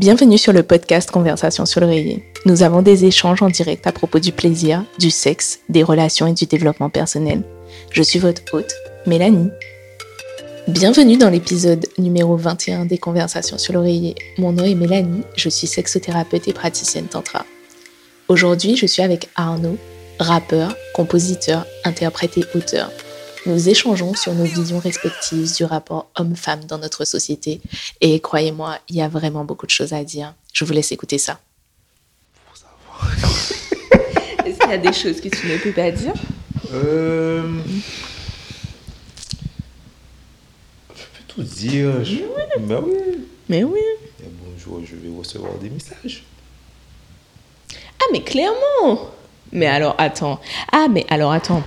Bienvenue sur le podcast Conversation sur l'oreiller. Nous avons des échanges en direct à propos du plaisir, du sexe, des relations et du développement personnel. Je suis votre hôte, Mélanie. Bienvenue dans l'épisode numéro 21 des Conversations sur l'oreiller. Mon nom est Mélanie, je suis sexothérapeute et praticienne tantra. Aujourd'hui, je suis avec Arnaud, rappeur, compositeur, interprète et auteur. Nous échangeons sur nos visions respectives du rapport homme-femme dans notre société. Et croyez-moi, il y a vraiment beaucoup de choses à dire. Je vous laisse écouter ça. Est-ce qu'il y a des choses que tu ne peux pas dire? Euh... Je peux tout dire. Je... Mais oui. Mais oui. Et bonjour, je vais recevoir des messages. Ah, mais clairement Mais alors, attends. Ah, mais alors, attends.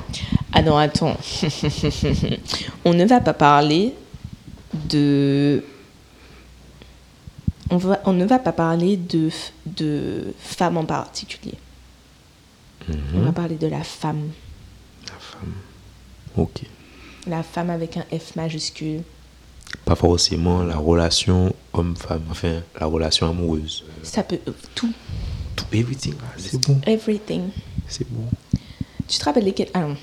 Ah non, attends. On ne va pas parler de... On, va, on ne va pas parler de, de femmes en particulier. On va parler de la femme. La femme. Ok. La femme avec un F majuscule. Pas forcément la relation homme-femme, enfin la relation amoureuse. Ça peut... Tout. Everything. Ah, C'est bon. Everything. C'est bon. Tu te rappelles lesquels? Ah non.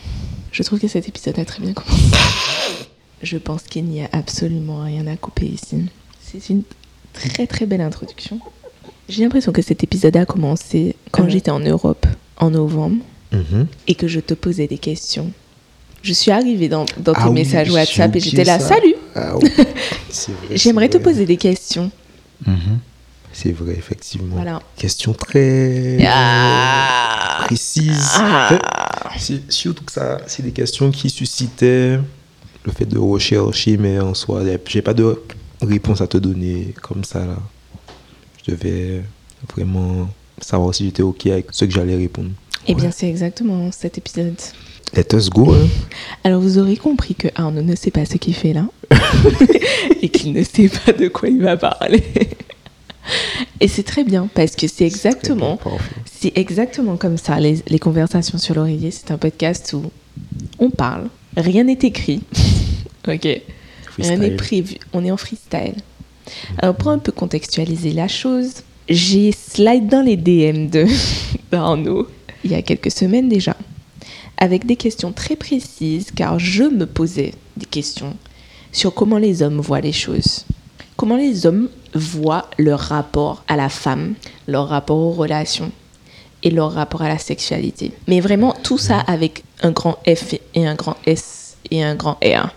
Je trouve que cet épisode a très bien commencé. Je pense qu'il n'y a absolument rien à couper ici. C'est une très très belle introduction. J'ai l'impression que cet épisode a commencé quand Ouais. j'étais en Europe en novembre Mhm. et que je te posais des questions. Je suis arrivée dans, dans tes Ah oui, messages WhatsApp et j'étais là, ça? salut Ah oui. J'aimerais te poser des questions. Mhm. C'est vrai, effectivement. Voilà. Question très Ah. précise. Ah. Surtout que ça, c'est des questions qui suscitaient le fait de rechercher, mais en soi, j'ai pas de réponse à te donner comme ça. Là. Je devais vraiment savoir si j'étais OK avec ce que j'allais répondre. Eh bien, c'est exactement cet épisode. Let us go. Hein. Alors vous aurez compris que Arnaud ne sait pas ce qu'il fait là et qu'il ne sait pas de quoi il va parler. Et c'est très bien parce que c'est exactement, c'est exactement comme ça les, les conversations sur l'oreiller. C'est un podcast où on parle, rien n'est écrit, ok, rien n'est prévu, on est en freestyle. Alors pour un peu contextualiser la chose, j'ai slide dans les DM de d'Arnaud il y a quelques semaines déjà avec des questions très précises car je me posais des questions sur comment les hommes voient les choses. Comment les hommes voient leur rapport à la femme, leur rapport aux relations et leur rapport à la sexualité? Mais vraiment tout ça avec un grand F et un grand S et un grand R.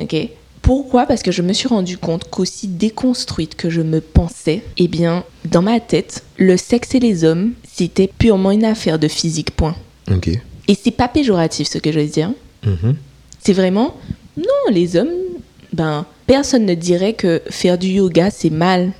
OK? Pourquoi? Parce que je me suis rendu compte qu'aussi déconstruite que je me pensais, eh bien, dans ma tête, le sexe et les hommes, c'était purement une affaire de physique, point. OK. Et c'est pas péjoratif ce que je veux dire. Mhm. C'est vraiment, non, les hommes, ben, personne ne dirait que faire du yoga, c'est mal.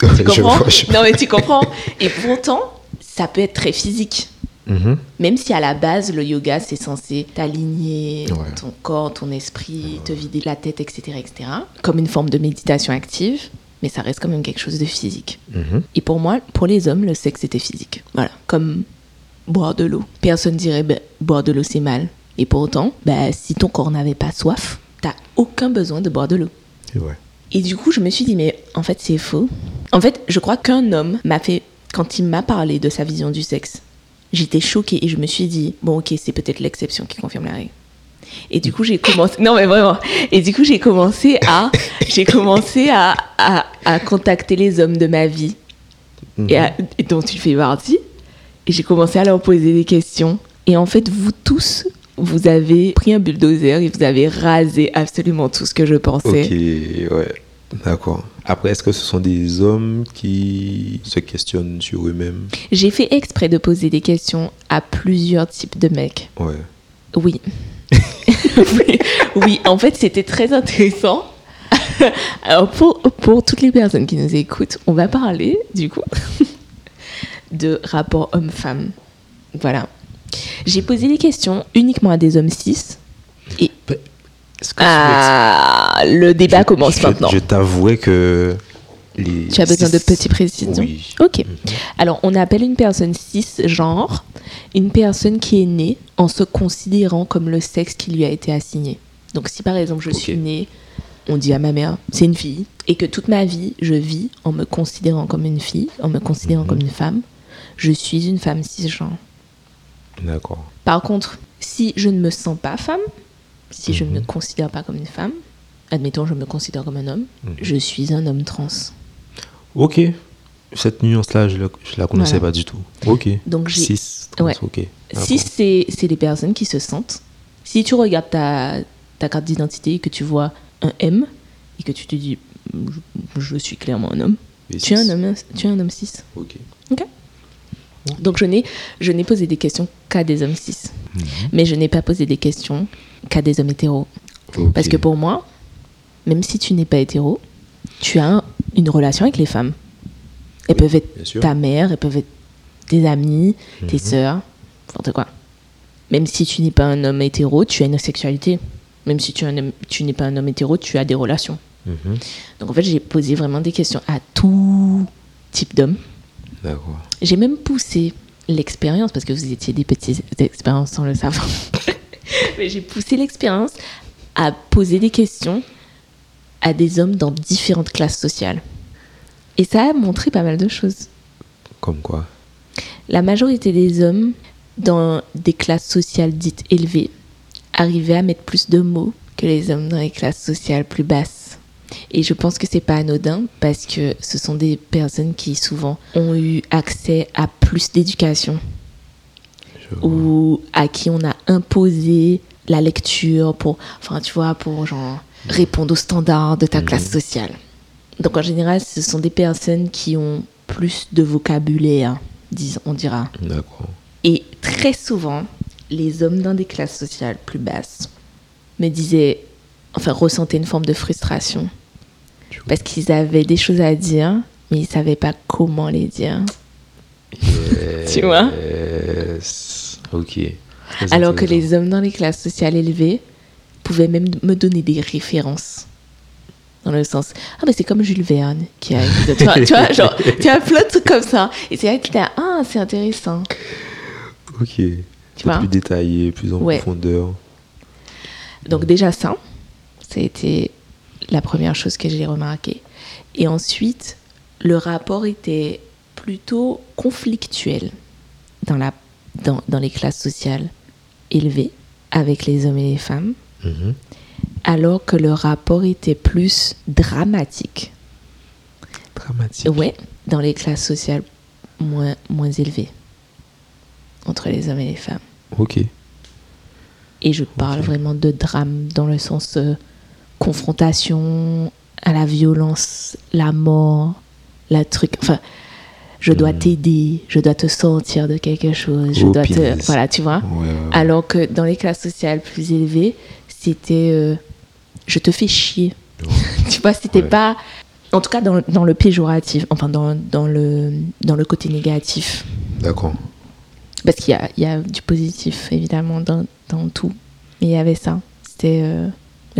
Tu comprends vois, je- Non, mais tu comprends. Et pourtant, ça peut être très physique. Mhm. Même si à la base, le yoga, c'est censé t'aligner Ouais. ton corps, ton esprit, te vider la tête, etc., etc. Comme une forme de méditation active. Mais ça reste quand même quelque chose de physique. Mhm. Et pour moi, pour les hommes, le sexe était physique. Voilà, comme boire de l'eau. Personne dirait ben, boire de l'eau c'est mal. Et pourtant, ben, si ton corps n'avait pas soif, t'as aucun besoin de boire de l'eau. C'est vrai. Et du coup, je me suis dit, mais en fait, c'est faux. En fait, je crois qu'un homme m'a fait, quand il m'a parlé de sa vision du sexe, j'étais choquée et je me suis dit, bon, ok, c'est peut-être l'exception qui confirme la règle. Et du coup, j'ai commencé, non mais vraiment, et du coup, j'ai commencé à, j'ai commencé à, à, à contacter les hommes de ma vie Mhm. et, à- et dont tu fais partie. Et j'ai commencé à leur poser des questions. Et en fait, vous tous, vous avez pris un bulldozer et vous avez rasé absolument tout ce que je pensais. Ok, ouais. D'accord. Après, est-ce que ce sont des hommes qui se questionnent sur eux-mêmes? J'ai fait exprès de poser des questions à plusieurs types de mecs. Ouais. Oui. oui. oui, en fait, c'était très intéressant. Alors, pour, pour toutes les personnes qui nous écoutent, on va parler, du coup, de rapport homme-femme. Voilà. J'ai posé des questions uniquement à des hommes cis. Et ah, le débat Je- commence je- maintenant. Je t'avouerais que les. Tu as besoin de petites précisions Oui. Ok. Mhm. Alors, on appelle une personne cisgenre une personne qui est née en se considérant comme le sexe qui lui a été assigné. Donc, si par exemple je suis née on dit à ma mère, c'est une fille, et que toute ma vie, je vis en me considérant comme une fille, en me considérant Mhm. comme une femme, je suis une femme cisgenre. D'accord. Par contre, si je ne me sens pas femme, si je ne me Mhm. considère pas comme une femme, admettons, je me considère comme un homme, Mhm. je suis un homme trans. Ok. Cette nuance-là, je ne la connaissais Voilà. pas du tout. Ok. Donc, j'ai- 6. Ouais. Ok. D'accord. Si c'est des personnes qui se sentent, si tu regardes ta, ta carte d'identité et que tu vois un M et que tu te dis je, je suis clairement un homme, tu es six. un homme, tu es un homme cis. Ok. Donc je n'ai je n'ai posé des questions qu'à des hommes cis, Mhm. mais je n'ai pas posé des questions qu'à des hommes hétéros. Parce que pour moi, même si tu n'es pas hétéro, tu as un- une relation avec les femmes. Elles Oui, peuvent être ta mère, elles peuvent être tes amis, tes Mhm. sœurs, n'importe quoi. Même si tu n'es pas un homme hétéro, tu as une sexualité. Même si homme- tu n'es pas un homme hétéro, tu as des relations. Mhm. Donc en fait, j'ai posé vraiment des questions à tout type d'hommes. D'accord. J'ai même poussé l'expérience, parce que vous étiez des petites expériences sans le savoir. Mais j'ai poussé l'expérience à poser des questions à des hommes dans différentes classes sociales. Et ça a montré pas mal de choses. Comme quoi La majorité des hommes dans des classes sociales dites élevées arrivaient à mettre plus de mots que les hommes dans les classes sociales plus basses. Et je pense que c'est pas anodin parce que ce sont des personnes qui souvent ont eu accès à plus d'éducation ou à qui on a imposé la lecture pour, enfin tu vois, pour genre répondre aux standards de ta Mhm. classe sociale. Donc en général, ce sont des personnes qui ont plus de vocabulaire, on dira. D'accord. Et très souvent, les hommes dans des classes sociales plus basses me disaient, enfin ressentaient une forme de frustration. Parce qu'ils avaient des choses à dire, mais ils savaient pas comment les dire. Tu vois? Yes. Ok. Alors que les hommes dans les classes sociales élevées pouvaient même me donner des références. Dans le sens, ah, mais c'est comme Jules Verne qui a tu, vois, tu vois, genre, tu as plein de trucs comme ça. Et c'est là que t'es, ah, c'est intéressant. Ok. Tu vois? plus détaillé, plus en Ouais. profondeur. Donc, déjà, ça, ça a été la première chose que j'ai remarqué. Et ensuite, le rapport était plutôt conflictuel dans, la, dans, dans les classes sociales élevées avec les hommes et les femmes. Mhm. alors que le rapport était plus dramatique. Dramatique. Ouais, dans les classes sociales moins, moins élevées entre les hommes et les femmes. Ok. Et je parle vraiment de drame dans le sens euh, confrontation à la violence, la mort, la truc. Enfin, je dois Mhm. t'aider, je dois te sortir de quelque chose, je Oh, dois te. Voilà, tu vois. Ouais, ouais, ouais. Alors que dans les classes sociales plus élevées, c'était euh, je te fais chier. tu vois, c'était pas. En tout cas, dans, dans le péjoratif, enfin, dans, dans, le, dans le côté négatif. D'accord. Parce qu'il y a, il y a du positif, évidemment, dans, dans tout. Mais il y avait ça. C'était. euh,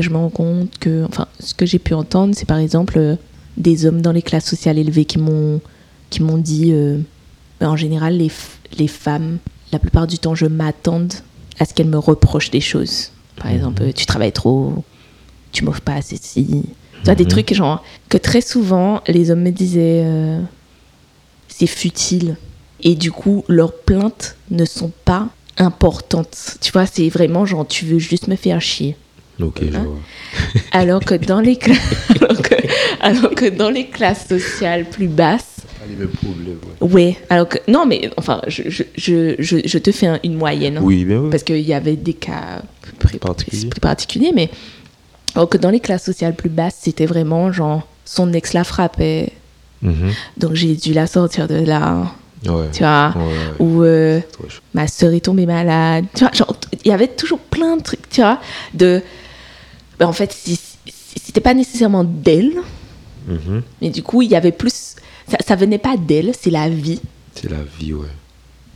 je me rends compte que. Enfin, ce que j'ai pu entendre, c'est par exemple euh, des hommes dans les classes sociales élevées qui m'ont qui m'ont dit. euh, en général, les, les femmes, la plupart du temps, je m'attends à ce qu'elles me reprochent des choses. Par Mhm. exemple, tu travailles trop, tu m'offres pas assez ci. Tu vois, des Mhm. trucs genre que très souvent, les hommes me disaient euh, c'est futile. Et du coup, leurs plaintes ne sont pas importantes. Tu vois, c'est vraiment genre tu veux juste me faire chier. Ok, je Hein vois. Alors que dans les, cla- alors que, alors que dans les classes sociales plus basses, mêmes problèmes, ouais. Alors que non, mais enfin, je, je, je, je, je te fais un- une moyenne. hein. Oui, bien oui. Parce qu'il y avait des cas plus Particuliers. plus particuliers, mais alors que dans les classes sociales plus basses, c'était vraiment genre son ex la frappait, Mhm. donc j'ai dû la sortir de là, Ouais. tu vois. Ouais, ouais. Ou euh, ma sœur est tombée malade, tu vois. Genre, il y avait toujours plein de trucs, tu vois. De, ben, en fait, c'était pas nécessairement d'elle, Mhm. mais du coup, il y avait plus. Ça, ça venait pas d'elle, c'est la vie. C'est la vie, ouais.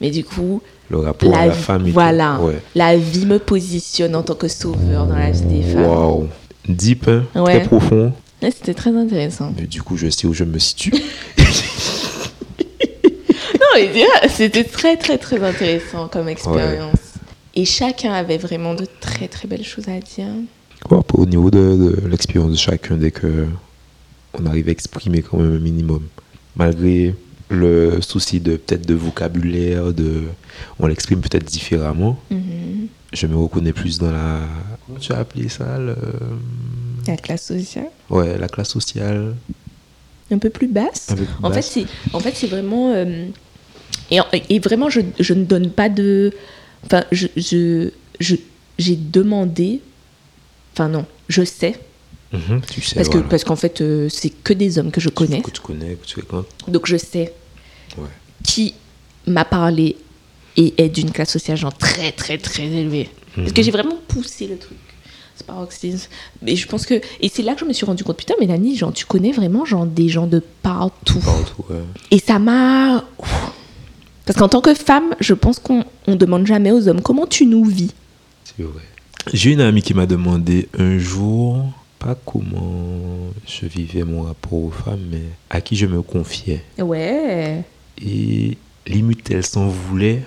Mais du coup, Le rapport à la vie- femme voilà, Ouais. la vie me positionne en tant que sauveur dans la vie des femmes. Waouh. Deep, hein, Ouais. très profond. Ouais, C'était très intéressant. Mais du coup, je sais où je me situe. Non, c'était très, très, très intéressant comme expérience. Et chacun avait vraiment de très, très belles choses à dire. Bon, au niveau de, de l'expérience de chacun, dès que on arrive à exprimer quand même un minimum, malgré le souci de peut-être de vocabulaire, de, on l'exprime peut-être différemment. Mhm. Je me reconnais plus dans la, comment tu as appelé ça, le- La classe sociale. ouais, la classe sociale. Un peu plus basse. un peu plus En fait, basse. c'est, en fait, c'est vraiment. euh, et, et vraiment, je, je ne donne pas de. Enfin, je, je, je- j'ai demandé. Enfin, non, je sais. Mhm, tu sais, Parce, que, parce qu'en fait, euh, c'est que des hommes que je connais. que tu connais, que tu fréquentes. Donc, je sais Ouais. qui m'a parlé et est d'une classe sociale, genre très, très, très élevée. Parce que Mhm. j'ai vraiment poussé le truc. C'est paroxysme. Mais je pense que. Et c'est là que je me suis rendu compte, putain, Mélanie, genre, tu connais vraiment genre, des gens de partout. Partout, ouais. Et ça m'a. Parce qu'en tant que femme, je pense qu'on on demande jamais aux hommes comment tu nous vis? C'est vrai. J'ai une amie qui m'a demandé un jour, pas comment je vivais mon rapport aux femmes, mais à qui je me confiais. Ouais. Et limite, elle s'en voulait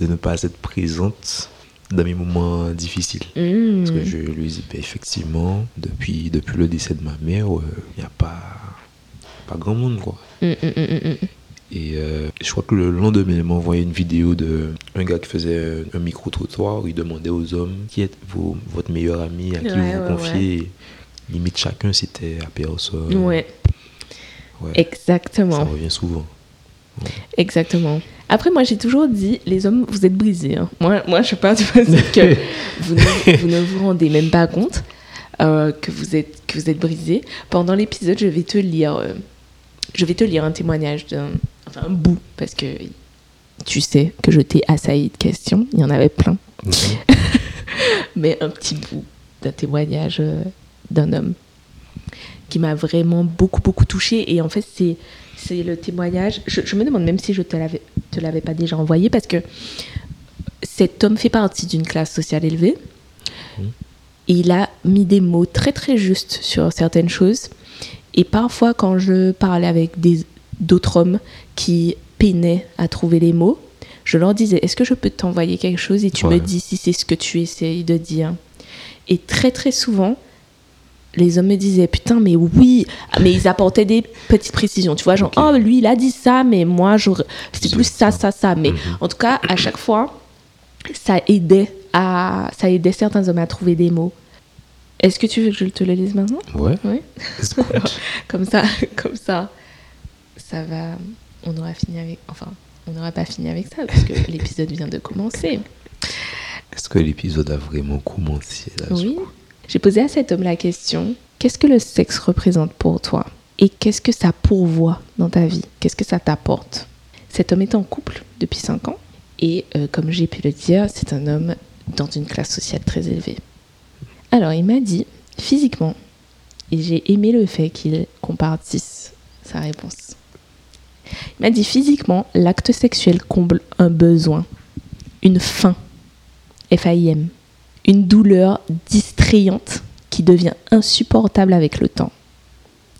de ne pas être présente dans mes moments difficiles. Mmh. Parce que je lui dis, ben, effectivement, depuis, depuis le décès de ma mère, il n'y a pas, pas grand monde, quoi. Mmh, mmh. Et euh, je crois que le lendemain, elle m'a envoyé une vidéo de un gars qui faisait un micro-trottoir où il demandait aux hommes qui est vos- votre meilleur ami, à qui Ouais, vous ouais, vous confiez. Limite, chacun, c'était à personne. Ouais, Ouais. Ça exactement. revient souvent. Exactement. Après, moi, j'ai toujours dit, les hommes, vous êtes brisés. hein. Moi, moi, je pars du principe que vous ne, vous ne vous rendez même pas compte euh, que, vous êtes, que vous êtes brisés. Pendant l'épisode, je vais te lire, euh, je vais te lire un témoignage d'un, enfin un bout, parce que tu sais que je t'ai assailli de questions. Il y en avait plein, Mhm. mais un petit bout d'un témoignage euh, d'un homme qui m'a vraiment beaucoup beaucoup touchée. Et en fait, c'est c'est le témoignage. Je, je me demande même si je te l'avais te l'avais pas déjà envoyé parce que cet homme fait partie d'une classe sociale élevée. Et il a mis des mots très très justes sur certaines choses. Et parfois, quand je parlais avec d'autres hommes qui peinaient à trouver les mots, je leur disais Est-ce que je peux t'envoyer quelque chose Et tu me dis si c'est ce que tu essayes de dire? Et très très souvent, les hommes me disaient Putain, mais oui Mais ils apportaient des petites précisions. Tu vois, genre. Oh, lui, il a dit ça, mais moi, j'aurais- c'est C'est plus ça, ça. ça, ça. Mais Mhm. en tout cas, à chaque fois, ça aidait, à, ça aidait certains hommes à trouver des mots. Est-ce que tu veux que je te le lise maintenant Ouais. Cool. Comme ça, comme ça, ça va. On aura fini avec. Enfin, on n'aura pas fini avec ça parce que l'épisode vient de commencer. Est-ce que l'épisode a vraiment commencé là Oui. J'ai posé à cet homme la question qu'est-ce que le sexe représente pour toi? Et qu'est-ce que ça pourvoit dans ta vie? Qu'est-ce que ça t'apporte? Cet homme est en couple depuis 5 ans. Et euh, comme j'ai pu le dire, c'est un homme dans une classe sociale très élevée. Alors, il m'a dit, physiquement, et j'ai aimé le fait qu'il compartisse sa réponse. Il m'a dit, physiquement, l'acte sexuel comble un besoin, une faim, F-A-I-M, une douleur distrayante qui devient insupportable avec le temps.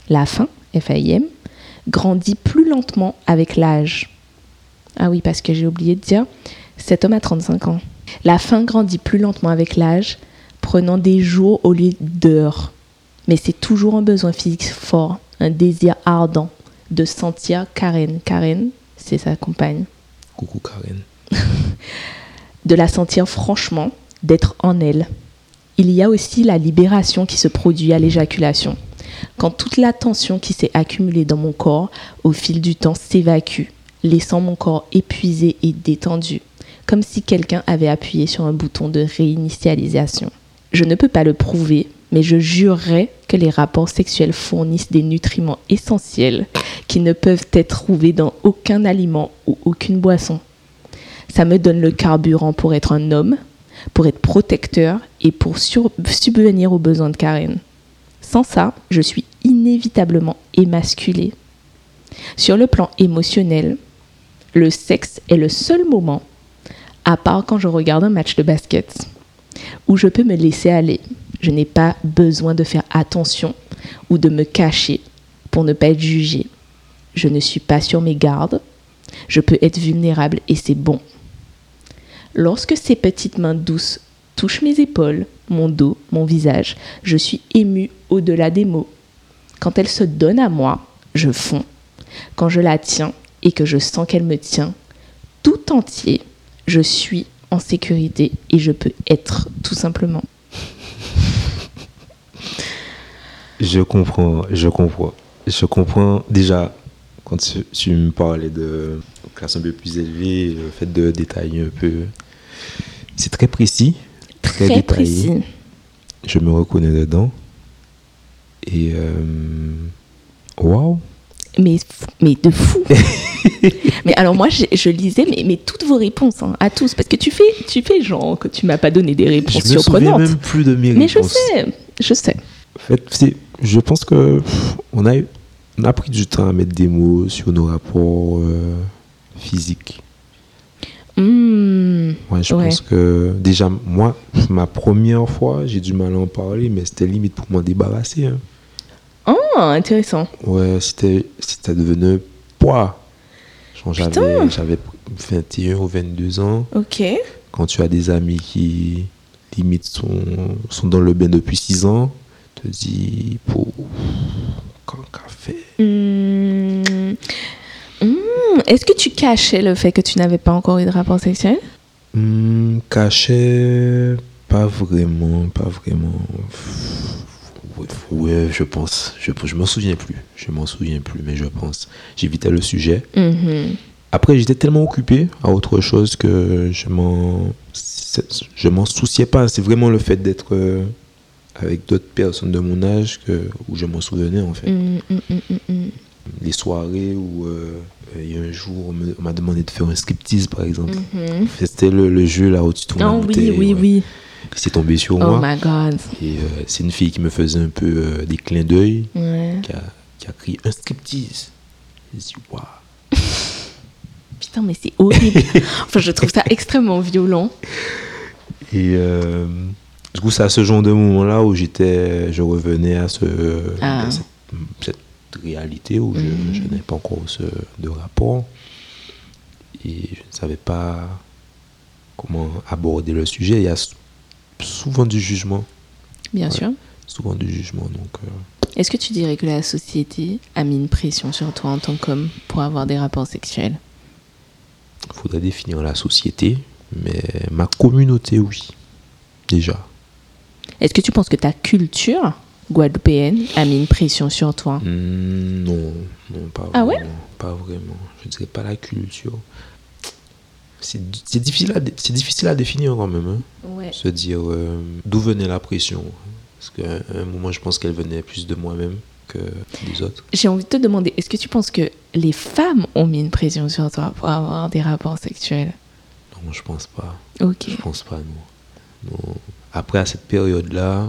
La faim, F-A-I-M, grandit plus lentement avec l'âge. Ah oui, parce que j'ai oublié de dire, cet homme a 35 ans. La faim grandit plus lentement avec l'âge, prenant des jours au lieu d'heures. Mais c'est toujours un besoin physique fort, un désir ardent de sentir Karen. Karen, c'est sa compagne. Coucou Karen. de la sentir franchement, d'être en elle. Il y a aussi la libération qui se produit à l'éjaculation, quand toute la tension qui s'est accumulée dans mon corps au fil du temps s'évacue, laissant mon corps épuisé et détendu, comme si quelqu'un avait appuyé sur un bouton de réinitialisation. Je ne peux pas le prouver, mais je jurerais que les rapports sexuels fournissent des nutriments essentiels qui ne peuvent être trouvés dans aucun aliment ou aucune boisson. Ça me donne le carburant pour être un homme, pour être protecteur et pour subvenir aux besoins de Karen. Sans ça, je suis inévitablement émasculée. Sur le plan émotionnel, le sexe est le seul moment, à part quand je regarde un match de basket, où je peux me laisser aller. Je n'ai pas besoin de faire attention ou de me cacher pour ne pas être jugée. Je ne suis pas sur mes gardes. Je peux être vulnérable et c'est bon. Lorsque ces petites mains douces touche mes épaules, mon dos, mon visage. Je suis émue au-delà des mots. Quand elle se donne à moi, je fonds. Quand je la tiens et que je sens qu'elle me tient, tout entier, je suis en sécurité et je peux être tout simplement. Je comprends, je comprends. Je comprends déjà quand tu, tu me parlais de classe un peu plus élevée, le fait de détailler un peu. C'est très précis, très, Très détaillé. précis. Je me reconnais dedans. Et euh, waouh! Mais, mais de fou. mais alors moi, je, je lisais mais, mais toutes vos réponses hein, à tous, parce que tu fais, tu fais genre que tu m'as pas donné des Je réponses me souviens surprenantes. même plus de mes Mais je réponses. sais, je sais. En fait, je pense que pff, on a, on a pris du temps à mettre des mots sur nos rapports euh, physiques. Hmm, Ouais, je Ouais. pense que déjà, moi, ma première fois, j'ai du mal à en parler, mais c'était limite pour m'en débarrasser. hein. Ah, intéressant. Ouais, c'était, c'était devenu poids. J'avais, j'avais 21 ou 22 ans. Ok. Quand tu as des amis qui, limite, sont, sont dans le bain depuis 6 ans, te dis, pour quand café. Hmm, hmm, Est-ce que tu cachais le fait que tu n'avais pas encore eu de rapport sexuel? Hmm, cachet, pas vraiment, pas vraiment. Ouais, je pense. Je, je m'en souviens plus. Je m'en souviens plus, mais je pense. J'évitais le sujet. Mhm. Après, j'étais tellement occupé à autre chose que je m'en, je m'en souciais pas. C'est vraiment le fait d'être euh, avec d'autres personnes de mon âge que, où je m'en souvenais en fait. Hmm, hmm, hmm, hmm, hmm. Les soirées où euh, il y a un jour on m'a demandé de faire un striptease par exemple. Mhm. C'était le, le jeu là où tu tournes Oh oui, oui, ouais. oui. C'est tombé sur Oh moi. my god. Et euh, c'est une fille qui me faisait un peu euh, des clins d'œil, Ouais. qui a, qui a crié un striptease. J'ai dit, waouh. Putain, mais c'est horrible. enfin, je trouve ça extrêmement violent. Et euh, du coup, c'est à ce genre de moment-là où j'étais, je revenais à, ce, Ah. à cette, cette réalité où je, Mhm. je n'avais pas encore ce, de rapport. Et je ne savais pas comment aborder le sujet. Il y a souvent du jugement. Bien Ouais. sûr. Souvent du jugement. Donc, euh, Est-ce que tu dirais que la société a mis une pression sur toi en tant qu'homme pour avoir des rapports sexuels? Il faudrait définir la société. Mais ma communauté, oui. Déjà. Est-ce que tu penses que ta culture guadeloupéenne a mis une pression sur toi? Hmm, non, non, pas Ah vraiment. ouais Pas vraiment. Je dirais pas la culture. C'est difficile, à difficile à définir quand même. hein. Ouais. Se dire euh, d'où venait la pression. Parce qu'à un moment, je pense qu'elle venait plus de moi-même que des autres. J'ai envie de te demander, est-ce que tu penses que les femmes ont mis une pression sur toi pour avoir des rapports sexuels? Non, je pense pas. Ok. Je pense pas, non. Non. Après, à cette période-là,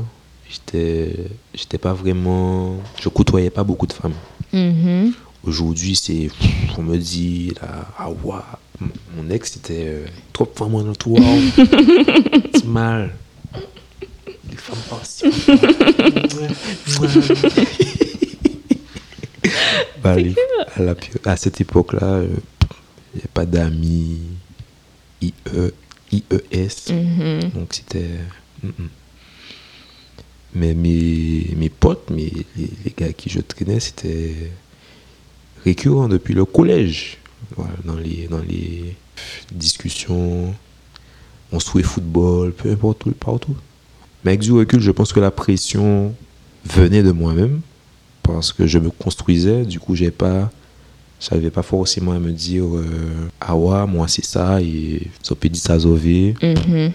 j'étais, j'étais pas vraiment. Je côtoyais pas beaucoup de femmes. Mhm. Aujourd'hui, c'est. On me dit, là, ah ouah, mon- ex, c'était euh, trop de femmes dans toi. C'est mal. Les femmes passent. bah, les- à, la péri- à cette époque-là, euh, il n'y avait pas d'amis, IE, IES. Mhm. Donc c'était. mm, mm. Mais mes, mes potes, mes, les, les gars qui je traînais, c'était récurrent depuis le collège. Voilà, dans, les, dans les discussions, on se jouait football, peu importe partout. Mais avec du recul, je pense que la pression venait de moi-même parce que je me construisais. Du coup, j'ai pas, j'avais pas forcément à me dire euh, ah ouais, moi c'est ça et ça peut dire ça sauver. Mhm.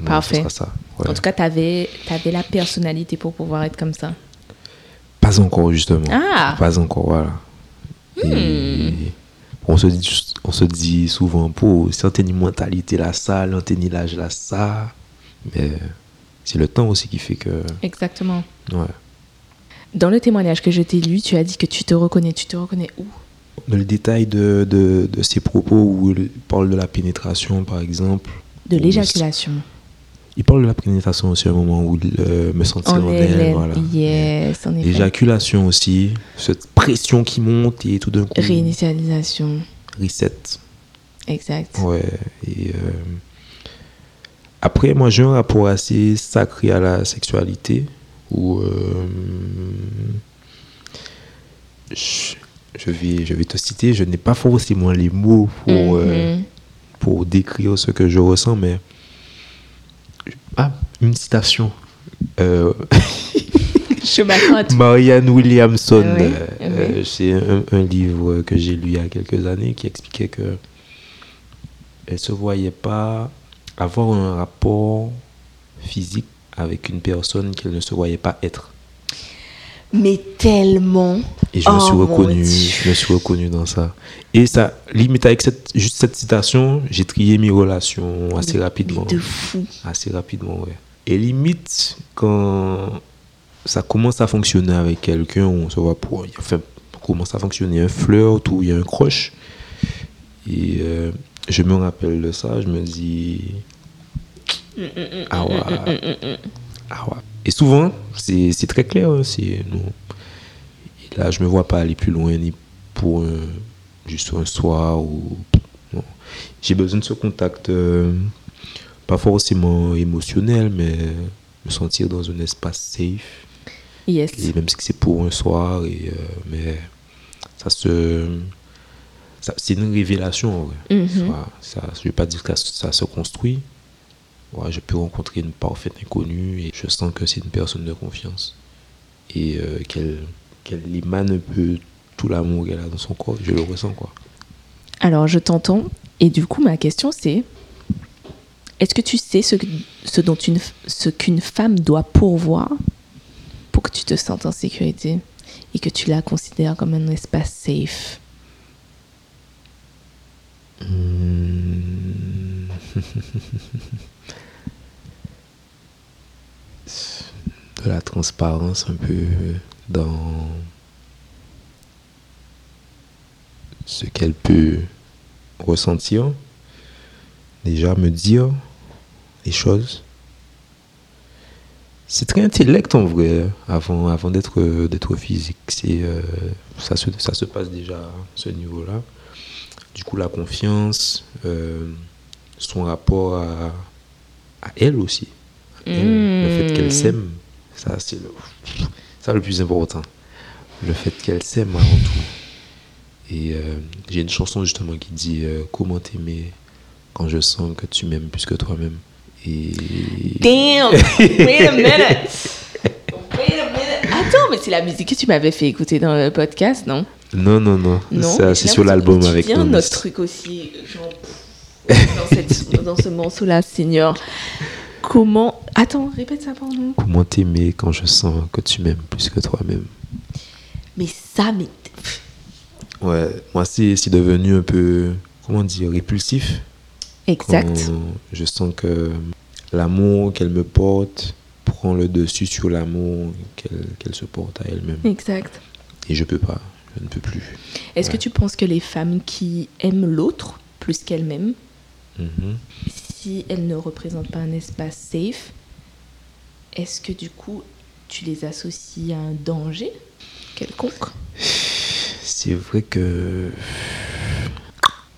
Non, Parfait. ça. ouais. En tout cas, tu avais, la personnalité pour pouvoir être comme ça. Pas encore, justement. Ah. Pas encore, voilà. Et on, se dit, on se dit souvent, pour certaines mentalités, là, ça, l'antenne, l'âge, là, ça. Mais c'est le temps aussi qui fait que. Exactement. Ouais. Dans le témoignage que je t'ai lu, tu as dit que tu te reconnais. Tu te reconnais où? Dans le détail de, de, de ces propos où il parle de la pénétration, par exemple. De l'éjaculation. Il parle de la pénétration aussi un moment où il euh, me sentir En elle, voilà. yes, en effet. L'éjaculation aussi, cette pression qui monte et tout d'un coup. Réinitialisation. Reset. Exact. Ouais, et euh, Après, moi, j'ai un rapport assez sacré à la sexualité où euh, je, je vais, je vais te citer, je n'ai pas forcément les mots pour, euh, Mhm. pour décrire ce que je ressens, mais. Ah, une citation. Euh, Je m'attends à tout. Marianne Williamson, Ah euh, ah euh, c'est un, un livre que j'ai lu il y a quelques années qui expliquait que elle se voyait pas avoir un rapport physique avec une personne qu'elle ne se voyait pas être. Mais tellement. Et je me Oh, suis mon reconnu, je me suis reconnu dans ça. Et ça, limite avec cette, juste cette citation, j'ai trié mes relations assez Mais- rapidement. de fou. Assez rapidement, ouais. Et limite, quand ça commence à fonctionner avec quelqu'un, on se voit pour. Enfin, commence à fonctionner un flirt ou il y a un croche. Et euh, je me rappelle de ça, je me dis. Ah ouais. Ah ouais. Et souvent, c'est très clair. hein, c'est non. Et là, je me vois pas aller plus loin ni pour un- juste un soir ou. J'ai besoin de ce contact, euh, pas forcément émotionnel, mais me sentir dans un espace safe. Yes. Et même si c'est pour un soir, et, euh, mais ça se. C'est une révélation en vrai. Mhm. Ça, ça, je ne vais pas dire que ça, ça se construit. Je peux rencontrer une parfaite inconnue et je sens que c'est une personne de confiance. Et euh, qu'elle émane un peu tout l'amour qu'elle a dans son corps. Je le ressens, quoi. Alors, je t'entends. Et du coup, ma question, c'est est-ce que tu sais ce, ce dont une, ce qu'une femme doit pourvoir pour que tu te sentes en sécurité et que tu la considères comme un espace safe? Hmm. de la transparence un peu dans ce qu'elle peut ressentir. Déjà me dire les choses. C'est très intellect en vrai avant, avant d'être physique. Euh, ça, se, ça se passe déjà à ce niveau-là. Du coup, la confiance, euh, son rapport à, à elle aussi. À elle, Le fait qu'elle s'aime, ça c'est le, ça le plus important. Le fait qu'elle s'aime avant tout. Et euh, j'ai une chanson justement qui dit euh, Comment t'aimer quand je sens que tu m'aimes plus que toi-même? Et Damn! Wait a minute! Wait a minute! Attends, mais c'est la musique que tu m'avais fait écouter dans le podcast, non? Non, non, non, Non. ça mais c'est sur l'album avec Nomis. notre truc aussi, genre, dans, cette- dans ce morceau-là, Seigneur. Comment. Attends, répète ça pour nous. Comment t'aimer quand je sens que tu m'aimes plus que toi-même? Mais ça, mais. Ouais, moi c'est c'est devenu un peu, comment dire, répulsif. Exact. Quand je sens que l'amour qu'elle me porte prend le dessus sur l'amour qu'elle qu'elle se porte à elle-même. Exact. Et je peux pas, je ne peux plus. Est-ce que tu penses que les femmes qui aiment l'autre plus qu'elles-mêmes, Mhm. si elles ne représentent pas un espace safe, est-ce que du coup tu les associes à un danger quelconque? C'est vrai que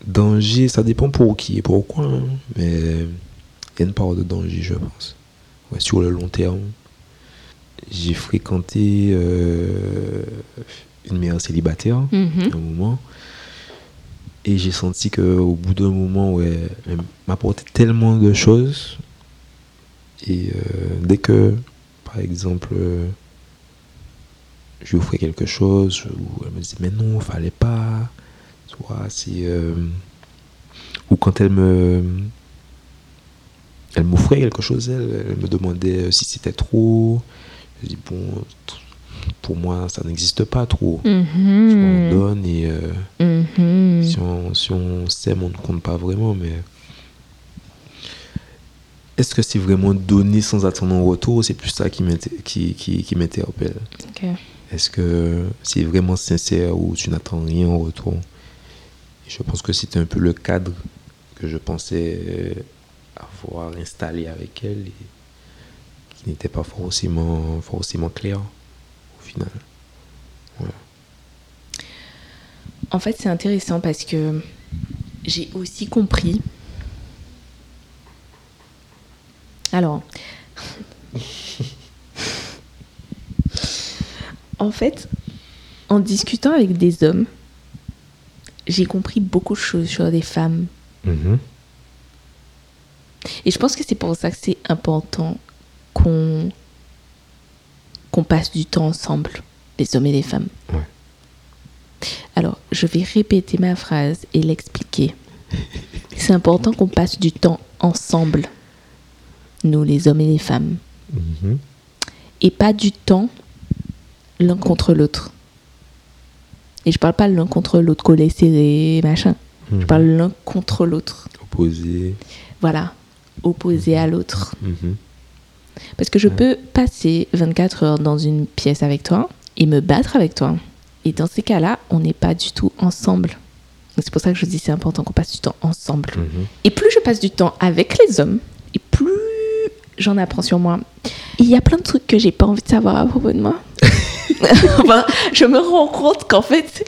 danger, ça dépend pour qui et pourquoi, hein, mais il y a une part de danger, je pense. Ouais, sur le long terme, j'ai fréquenté euh, une mère célibataire Mhm. un moment. Et j'ai senti qu'au bout d'un moment, ouais, elle m'apportait tellement de choses. Et euh, dès que, par exemple, euh, je lui offrais quelque chose, ou elle me disait, mais non, fallait pas. C'est. euh, ou quand elle me. Elle m'offrait quelque chose, elle, elle me demandait si c'était trop. Je dis, bon, pour moi, ça n'existe pas trop. Vois, on Mhm. donne et euh, Mhm. si on si on s'aime, on ne compte pas vraiment, mais est-ce que c'est vraiment donner sans attendre un retour C'est plus ça qui m'inter- qui, qui, qui m'interpelle? Est-ce que c'est vraiment sincère ou tu n'attends rien en retour? Et Je pense que c'était un peu le cadre que je pensais avoir installé avec elle et qui n'était pas forcément, forcément clair En fait, c'est intéressant parce que j'ai aussi compris Alors, en fait, en discutant avec des hommes, j'ai compris beaucoup de choses sur des femmes. Mhm. Et je pense que c'est pour ça que c'est important qu'on qu'on passe du temps ensemble, les hommes et les femmes. Ouais. Alors, je vais répéter ma phrase et l'expliquer. C'est important qu'on passe du temps ensemble, nous les hommes et les femmes, Mhm. et pas du temps l'un contre l'autre. Et je parle pas l'un contre l'autre collé serré, machin. Je Mhm. parle l'un contre l'autre. Opposé. Voilà, opposé à l'autre. Mhm. Parce que je peux passer 24 heures dans une pièce avec toi et me battre avec toi. Et dans ces cas-là, on n'est pas du tout ensemble. C'est pour ça que je dis c'est important qu'on passe du temps ensemble. Mhm. Et plus je passe du temps avec les hommes, et plus j'en apprends sur moi. Il y a plein de trucs que j'ai pas envie de savoir à propos de moi. Enfin, je me rends compte qu'en fait,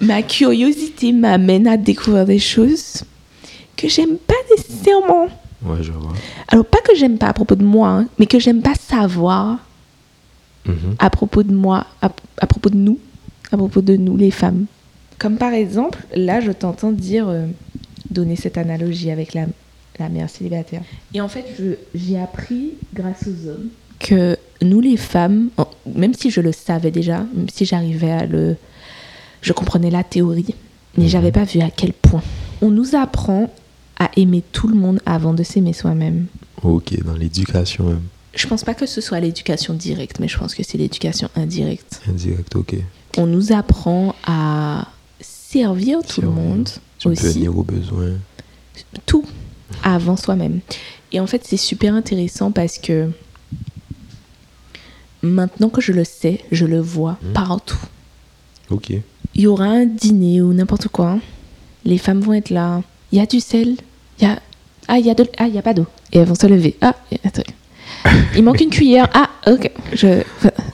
ma curiosité m'amène à découvrir des choses que j'aime pas nécessairement. Ouais, je vois. Alors, pas que j'aime pas à propos de moi, hein, mais que j'aime pas savoir Mhm. à propos de moi, à, à propos de nous, à propos de nous, les femmes. Comme par exemple, là, je t'entends dire, euh, donner cette analogie avec la, la mère célibataire. Et en fait, j'ai appris, grâce aux hommes, que nous, les femmes, même si je le savais déjà, même si j'arrivais à le... Je comprenais la théorie, mais Mhm. j'avais pas vu à quel point. On nous apprend à aimer tout le monde avant de s'aimer soi-même. Ok, dans l'éducation même. Je pense pas que ce soit l'éducation directe, mais je pense que c'est l'éducation indirecte. Indirect, ok. On nous apprend à servir tout le monde Tu aussi, venir aux besoins. tout avant soi-même. Et en fait, c'est super intéressant parce que maintenant que je le sais, je le vois Mhm. partout. Ok. Il y aura un dîner ou n'importe quoi. Les femmes vont être là. Il y a du sel. Y a ah il y a de ah a pas d'eau. Et elles vont se lever. Ah il y a un truc. Il manque une cuillère. Ah ok. Je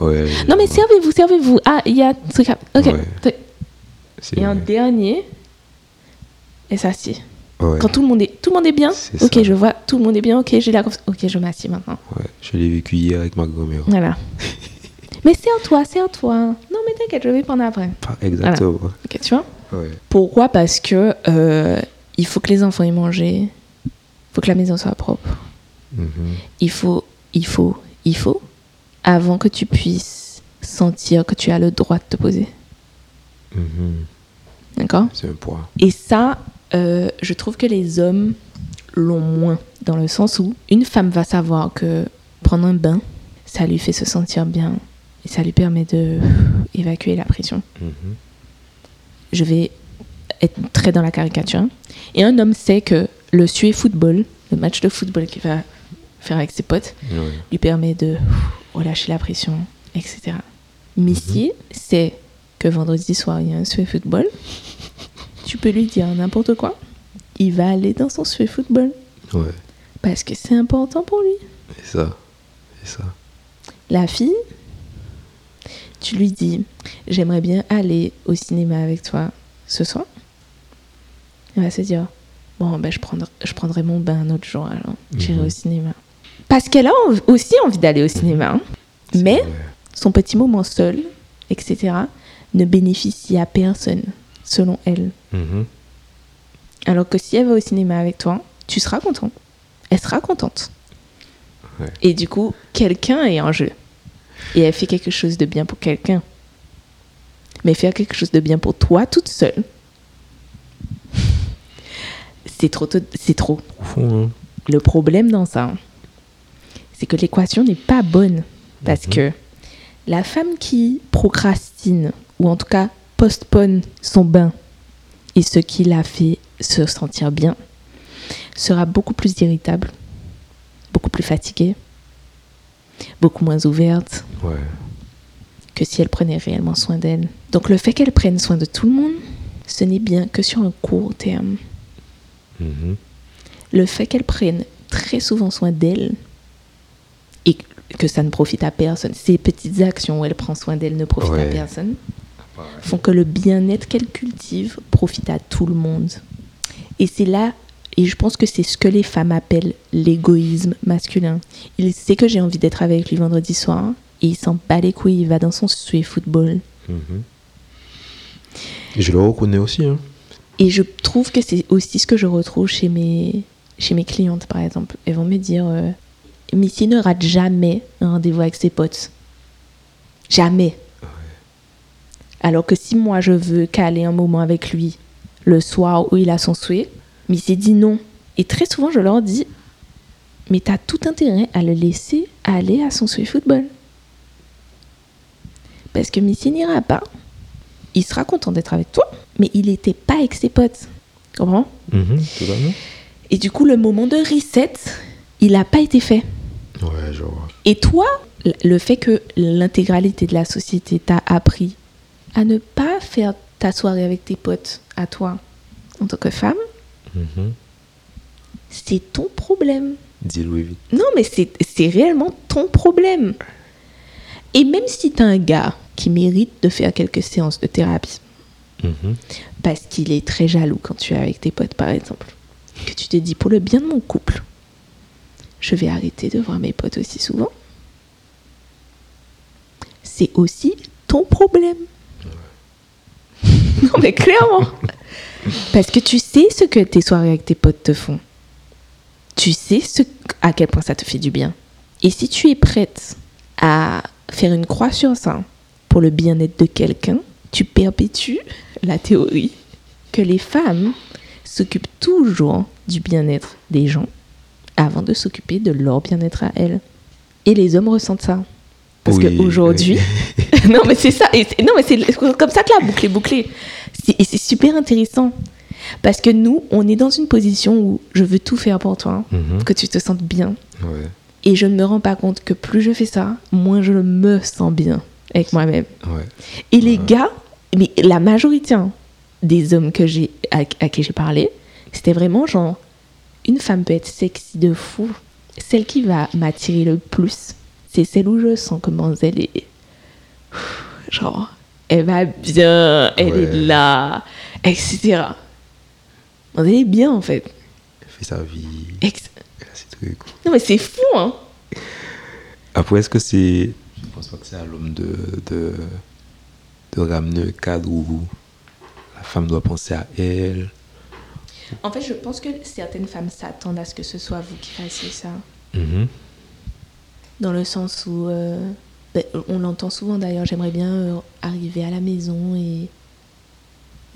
Ouais. non mais servez-vous servez-vous. Ah il y a un à- Ok. Ouais. Et vrai. dernier, elle s'assied. Ouais. Quand tout le monde est, tout le monde est bien, ok, ça. je vois, tout le monde est bien, ok, j'ai la confiance, ok, je m'assieds maintenant. Ouais. Je l'ai vécu hier avec ma grand-mère. Voilà. mais c'est en toi, c'est en toi. Non, mais t'inquiète, je vais prendre après. Exactement. Ok, tu vois? Ouais. Pourquoi? Parce que euh, il faut que les enfants aient mangé, il faut que la maison soit propre. Mhm. Il faut, il faut, il faut, avant que tu puisses sentir que tu as le droit de te poser. Mhm. D'accord? C'est un poids. Et ça, euh, je trouve que les hommes l'ont moins, dans le sens où une femme va savoir que prendre un bain, ça lui fait se sentir bien et ça lui permet de évacuer la pression. Mhm. Je vais être très dans la caricature. Et un homme sait que le suer football, le match de football qu'il va faire avec ses potes, lui permet de relâcher la pression, etc. Missy sait que vendredi soir, il y a un sué football. Tu peux lui dire n'importe quoi. Il va aller dans son sué football Ouais. parce que c'est important pour lui. C'est ça. C'est ça. La fille, tu lui dis J'aimerais bien aller au cinéma avec toi ce soir. Elle va se dire Bon, ben, je, prendrai, je prendrai mon bain un autre jour alors. J'irai Mhm. au cinéma. Parce qu'elle a aussi envie d'aller au cinéma. hein. Mais vrai. son petit moment seul, etc., ne bénéficie à personne, selon elle. Mhm. Alors que si elle va au cinéma avec toi, tu seras content. Elle sera contente. Ouais. Et du coup, quelqu'un est en jeu. Et elle fait quelque chose de bien pour quelqu'un. Mais faire quelque chose de bien pour toi toute seule, c'est trop. C'est trop. Au fond, hein. Le problème dans ça, c'est que l'équation n'est pas bonne. Parce Mhm. que la femme qui procrastine, ou en tout cas postpone son bain, et ce qui la fait se sentir bien, sera beaucoup plus irritable, beaucoup plus fatiguée, beaucoup moins ouverte Ouais. que si elle prenait réellement soin d'elle. Donc le fait qu'elle prenne soin de tout le monde, ce n'est bien que sur un court terme. Mhm. le fait qu'elle prenne très souvent soin d'elle et que ça ne profite à personne, ces petites actions où elle prend soin d'elle ne profitent à personne, font que le bien-être qu'elle cultive profite à tout le monde. Et c'est là, Et je pense que c'est ce que les femmes appellent l'égoïsme masculin. Il sait que j'ai envie d'être avec lui vendredi soir et il s'en bat les couilles, il va dans son sué football. Mhm. Et je le reconnais aussi. Hein. Et je trouve que c'est aussi ce que je retrouve chez mes, chez mes clientes, par exemple. Elles vont me dire euh, Missy ne rate jamais un rendez-vous avec ses potes. Jamais. Alors que si moi je veux caler un moment avec lui le soir où il a son souhait, Missy dit non. Et très souvent je leur dis Mais t'as tout intérêt à le laisser aller à son souhait football. Parce que Missy n'ira pas. Il sera content d'être avec toi, mais il n'était pas avec ses potes. Comprends? Totalement. Et du coup, le moment de reset, il n'a pas été fait. Ouais, je vois. Et toi, le fait que l'intégralité de la société t'a appris à ne pas faire ta soirée avec tes potes à toi en tant que femme, Mhm. c'est ton problème. Dis-le vite. Non, mais c'est c'est réellement ton problème. Et même si tu as un gars qui mérite de faire quelques séances de thérapie, Mhm. parce qu'il est très jaloux quand tu es avec tes potes, par exemple, que tu te dis pour le bien de mon couple, je vais arrêter de voir mes potes aussi souvent, c'est aussi ton problème. non, mais clairement. Parce que tu sais ce que tes soirées avec tes potes te font. Tu sais à quel point ça te fait du bien. Et si tu es prête à faire une croix sur ça pour le bien-être de quelqu'un, tu perpétues la théorie que les femmes s'occupent toujours du bien-être des gens avant de s'occuper de leur bien-être à elles. Et les hommes ressentent ça. Parce Oui, qu'aujourd'hui, non mais c'est ça, et non mais c'est comme ça que la boucle est bouclée. Et c'est super intéressant. Parce que nous, on est dans une position où je veux tout faire pour toi, Mhm. que tu te sentes bien. Ouais, Et je ne me rends pas compte que plus je fais ça, moins je me sens bien avec moi-même. ouais. Et les gars, mais la majorité hein, des hommes que j'ai à, à qui j'ai parlé, c'était vraiment genre une femme peut être sexy de fou. Celle qui va m'attirer le plus, c'est celle où je sens comment elle est. Genre, elle va bien, elle Ouais. est là, etc. Elle est bien en fait. Elle fait sa vie. Ex- Elle a ses trucs. Non mais c'est fou hein. Après, est-ce que c'est. Je pense pas que c'est à l'homme de, de, de ramener un cadre où la femme doit penser à elle. En fait, je pense que certaines femmes s'attendent à ce que ce soit vous qui fassiez ça. Mhm. Dans le sens où, euh, ben, on l'entend souvent d'ailleurs, j'aimerais bien euh, arriver à la maison et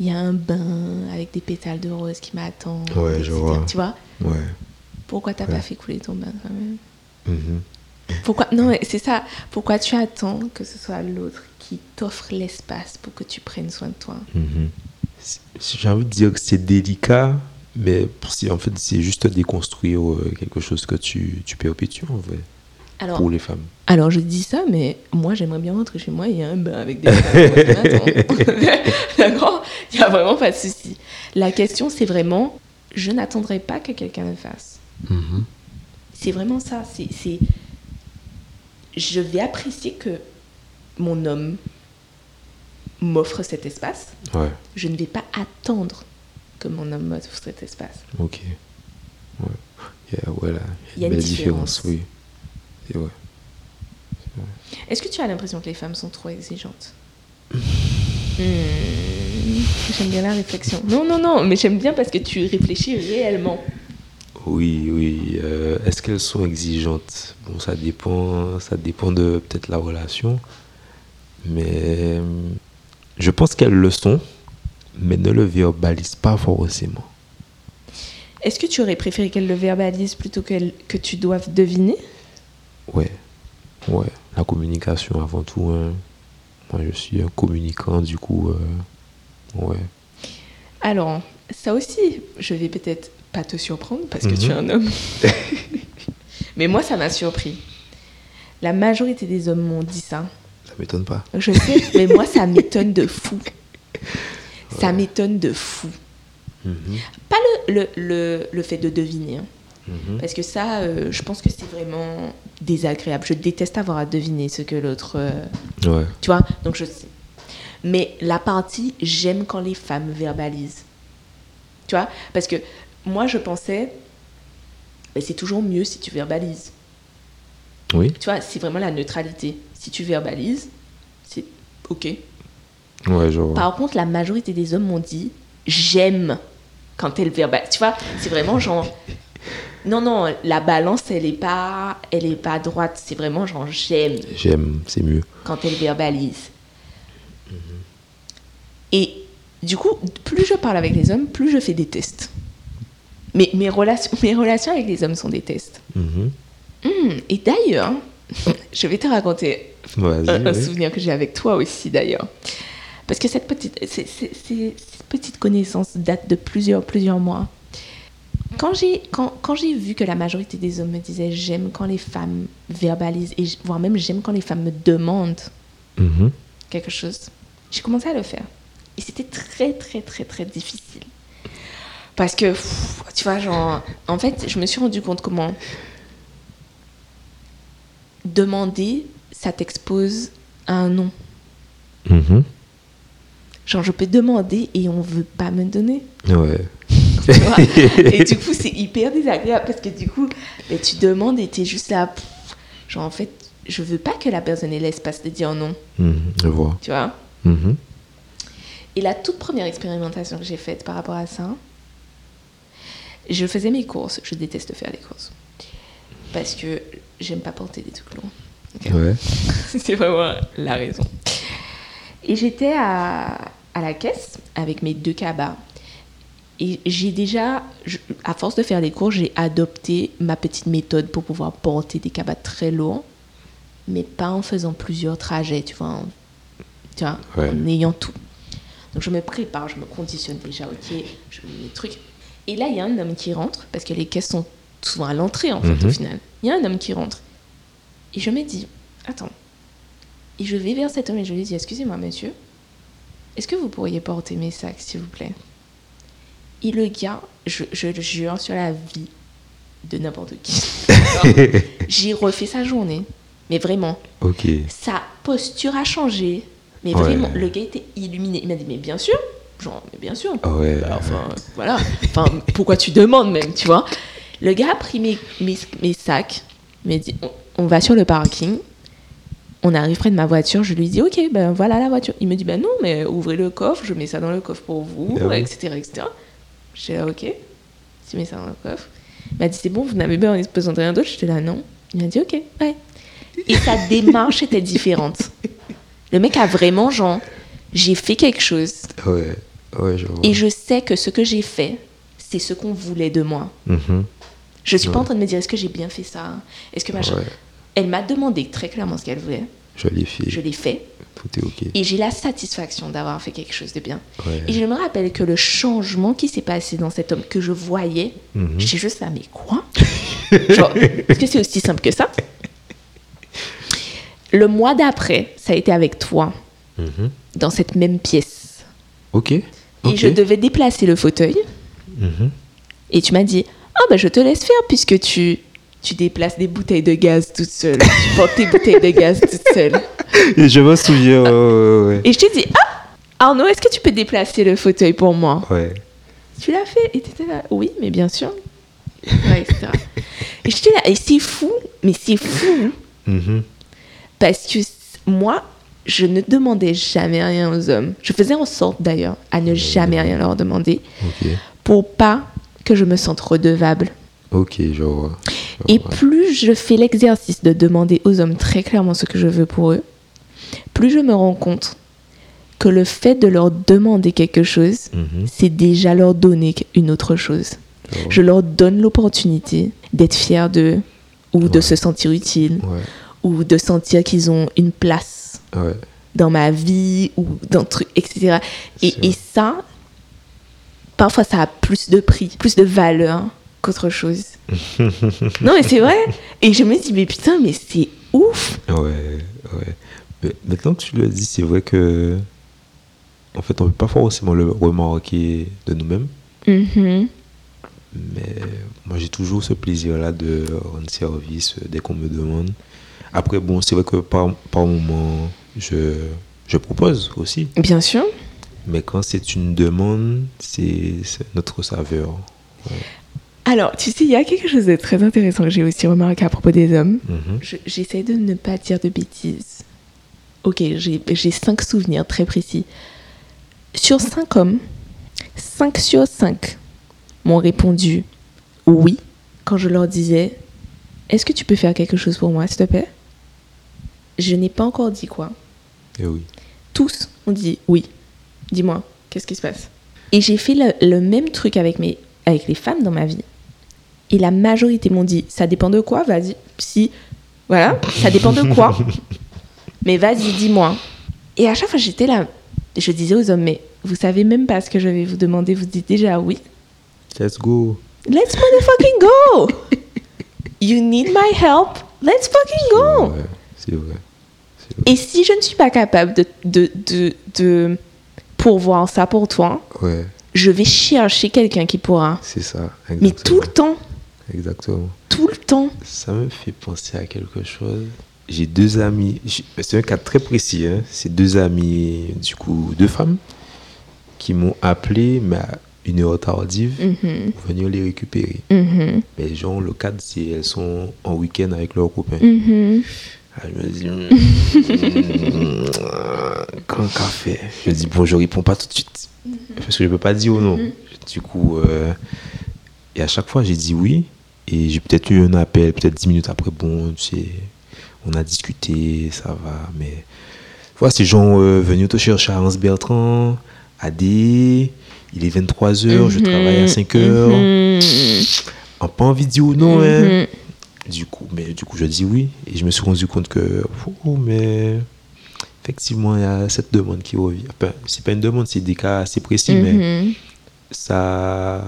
il y a un bain avec des pétales de rose qui m'attendent. Ouais, je vois. Tu vois Ouais. Pourquoi t'as Ouais. pas fait couler ton bain quand même? Mhm. Pourquoi Non, c'est ça. Pourquoi tu attends que ce soit l'autre qui t'offre l'espace pour que tu prennes soin de toi Mhm. J'ai envie de dire que c'est délicat, mais en fait, c'est juste déconstruire euh, quelque chose que tu, tu perpétues en vrai, Alors, pour les femmes. Alors je dis ça, mais moi j'aimerais bien rentrer chez moi et il y a un bain avec des. D'accord? Il n'y a vraiment pas de souci. La question c'est vraiment, je n'attendrai pas que quelqu'un le fasse. Mhm. C'est vraiment ça. C'est- Je vais apprécier que mon homme m'offre cet espace. Ouais, Je ne vais pas attendre que mon homme m'offre cet espace. ok. Ouais, Il y a, ouais, là, Il y a une belle différence. oui. Et ouais. Est-ce que tu as l'impression que les femmes sont trop exigeantes Hmm, J'aime bien la réflexion. Non, non, non, mais j'aime bien parce que tu réfléchis réellement. Oui, oui. euh, Est-ce qu'elles sont exigeantes? Bon, ça dépend, ça dépend de peut-être la relation, mais je pense qu'elles le sont, mais ne le verbalisent pas forcément. Est-ce que tu aurais préféré qu'elle le verbalise plutôt qu'elle- que tu doives deviner? Ouais, ouais. La communication avant tout. hein. Moi, je suis un communicant, du coup, euh, ouais. Alors, ça aussi, je vais peut-être pas te surprendre parce que Mhm. tu es un homme. mais moi, ça m'a surpris. La majorité des hommes m'ont dit ça. Ça m'étonne pas. Je sais, mais moi, ça m'étonne de fou. Ça m'étonne de fou. Mhm, Pas le, le, le, le fait de deviner. hein. mhm. Parce que ça, euh, je pense que c'est vraiment désagréable. Je déteste avoir à deviner ce que l'autre... euh, Ouais, Tu vois Donc je sais. Mais la partie, j'aime quand les femmes verbalisent. Tu vois Parce que moi, je pensais, mais c'est toujours mieux si tu verbalises. Oui. Tu vois, c'est vraiment la neutralité. Si tu verbalises, c'est OK. Ouais, genre. Par contre, la majorité des hommes m'ont dit j'aime quand elle verbalise. Tu vois, c'est vraiment genre. Non, non, la balance, elle est pas, elle est pas droite. C'est vraiment genre j'aime J'aime, c'est mieux. quand elle verbalise. Et du coup, plus je parle avec les hommes, plus je fais des tests. Mais mes relations, mes relations avec les hommes sont des tests. Mhm. Hum, et d'ailleurs, je vais te raconter un, souvenir que j'ai avec toi aussi d'ailleurs. Parce que cette petite, cette petite connaissance date de plusieurs, plusieurs mois. Quand j'ai, quand, quand j'ai vu que la majorité des hommes me disaient j'aime quand les femmes verbalisent, et voire même j'aime quand les femmes me demandent Mhm. quelque chose, j'ai commencé à le faire. Et c'était très, très, très, très difficile. Parce que, pff, tu vois, genre, en fait, je me suis rendu compte comment demander, ça t'expose à un non. Mhm. Genre, je peux demander et on veut pas me donner. Ouais. et du coup, c'est hyper désagréable parce que du coup, mais tu demandes et t'es juste là. Genre, en fait, je veux pas que la personne ait l'espace de dire non. Mhm. Je vois. Tu vois? Mhm. Et la toute première expérimentation que j'ai faite par rapport à ça, je faisais mes courses. Je déteste faire les courses. Parce que j'aime pas porter des trucs. Ouais. C'est vraiment la raison. Et j'étais à, à la caisse avec mes deux cabas. Et j'ai déjà, je- à force de faire les cours, j'ai adopté ma petite méthode pour pouvoir porter des cabas très lourds, mais pas en faisant plusieurs trajets, tu vois, en, tu vois, Ouais. en ayant tout. Donc je me prépare, je me conditionne déjà, ok, je mets mes trucs. Et là, il y a un homme qui rentre, parce que les caisses sont souvent à l'entrée, en fait, au Mhm. final. Il y a un homme qui rentre. Et je me dis, attends. Et je vais vers cet homme et je lui dis, excusez-moi, monsieur, est-ce que vous pourriez porter mes sacs, s'il vous plaît? Et le gars, je, je le jure sur la vie de n'importe qui. J'ai refait sa journée. Mais vraiment, Ok. sa posture a changé. Mais Ouais. vraiment, le gars était illuminé. Il m'a dit, mais bien sûr. Genre, mais bien sûr. Ah ouais. Bah, enfin, voilà. Enfin, pourquoi tu demandes même, tu vois? Le gars a pris mes, mes, mes sacs, il m'a dit, on, on va sur le parking. On arrive près de ma voiture, je lui dis, ok, ben voilà la voiture. Il me dit, ben non, mais ouvrez le coffre, je mets ça dans le coffre pour vous, Ah oui. etc., etc. J'étais là, ok, tu mets ça dans le coffre. Il m'a dit, c'est bon, vous n'avez pas besoin de rien d'autre J'étais là, non. Il m'a dit, ok, ouais. Et sa démarche était différente. Le mec a vraiment, genre, j'ai fait quelque chose, Ouais. Ouais, je vois. et je sais que ce que j'ai fait, c'est ce qu'on voulait de moi. Mhm. Je suis pas en train de me dire est-ce que j'ai bien fait ça Est-ce que machin? Ouais. Elle m'a demandé très clairement ce qu'elle voulait. Je l'ai fait. Je l'ai fait. Tout est ok. Et j'ai la satisfaction d'avoir fait quelque chose de bien. Ouais. Et je me rappelle que le changement qui s'est passé dans cet homme que je voyais, Mhm. j'étais juste là, mais quoi? Est-ce que c'est aussi simple que ça? Le mois d'après, ça a été avec toi, Mhm. dans cette même pièce. Ok. Et je devais déplacer le fauteuil. Mhm. Et tu m'as dit, ah bah je te laisse faire puisque tu, tu déplaces des bouteilles de gaz toute seule. tu portes tes bouteilles de gaz toute seule. Et je me souviens. Ouais, ouais, ouais. Et je t'ai dit, ah Arnaud, est-ce que tu peux déplacer le fauteuil pour moi? Ouais. Tu l'as fait? Et t'étais là, oui, mais bien sûr. Ouais, etc. et j'étais là, et c'est fou, mais c'est fou Mhm. parce que moi, je ne demandais jamais rien aux hommes. Je faisais en sorte d'ailleurs à ne jamais rien leur demander pour pas que je me sente redevable. Ok, je vois. Je Et vois. plus je fais l'exercice de demander aux hommes très clairement ce que je veux pour eux, plus je me rends compte que le fait de leur demander quelque chose, Mhm. c'est déjà leur donner une autre chose. Je vois. Je leur donne l'opportunité d'être fiers d'eux, ou de se sentir utiles, Ouais. ou de sentir qu'ils ont une place Ouais. dans ma vie, ou dans truc, etc. Et, ça, parfois ça a plus de prix, plus de valeur qu'autre chose. non mais c'est vrai. Et je me dis, mais putain, mais c'est ouf. Ouais, ouais. Mais maintenant que tu le dis, c'est vrai que. En fait, on ne peut pas forcément le remarquer de nous-mêmes. Mhm. Mais moi, j'ai toujours ce plaisir-là de rendre service dès qu'on me demande. Après, bon, c'est vrai que par, par moment, je, je propose aussi. Bien sûr. Mais quand c'est une demande, c'est notre saveur. Alors, tu sais, il y a quelque chose de très intéressant que j'ai aussi remarqué à propos des hommes. Mhm. Je- J'essaie de ne pas dire de bêtises. Ok, j'ai cinq souvenirs très précis. Sur cinq hommes, cinq sur cinq m'ont répondu oui quand je leur disais Est-ce que tu peux faire quelque chose pour moi, s'il te plaît? Je n'ai pas encore dit quoi. Eh oui. Tous ont dit oui. Dis-moi, qu'est-ce qui se passe Et j'ai fait le, le même truc avec, mes, avec les femmes dans ma vie. Et la majorité m'ont dit ça dépend de quoi, vas-y. Si, voilà, ça dépend de quoi. mais vas-y, dis-moi. Et à chaque fois, j'étais là. Je disais aux hommes, mais vous savez même pas ce que je vais vous demander, vous dites déjà oui. Let's go. Let's motherfucking go! You need my help? Let's fucking go! C'est vrai. Et si je ne suis pas capable de, de, de, de pourvoir ça pour toi, Ouais, je vais chercher quelqu'un qui pourra. c'est ça. Mais tout le temps, Exactement. tout le temps. Ça me fait penser à quelque chose. J'ai deux amis, c'est un cas très précis, hein. c'est deux amis, du coup, deux femmes, qui m'ont appelé, mais à une heure tardive, Mhm, pour venir les récupérer. mhm, Mais genre, le cadre, c'est elles sont en week-end avec leurs copains. mhm. Ah, je me dis, hmm, quand café Je dis, bon, je réponds pas tout de suite. Parce que je peux pas dire non. Du coup, euh, et à chaque fois, j'ai dit oui. Et j'ai peut-être eu un appel, peut-être 10 minutes après, bon, tu sais, on a discuté, ça va. Mais voilà, ces gens euh, venus te chercher à Hans Bertrand, à D, il est 23h, je travaille à 5h. Mhm, On pas envie de dire non, hein. Du coup, mais du coup, je dis oui. Et je me suis rendu compte que, oh, mais effectivement, il y a cette demande qui revient. Enfin, c'est pas une demande, c'est des cas assez précis, mais Mhm. ça,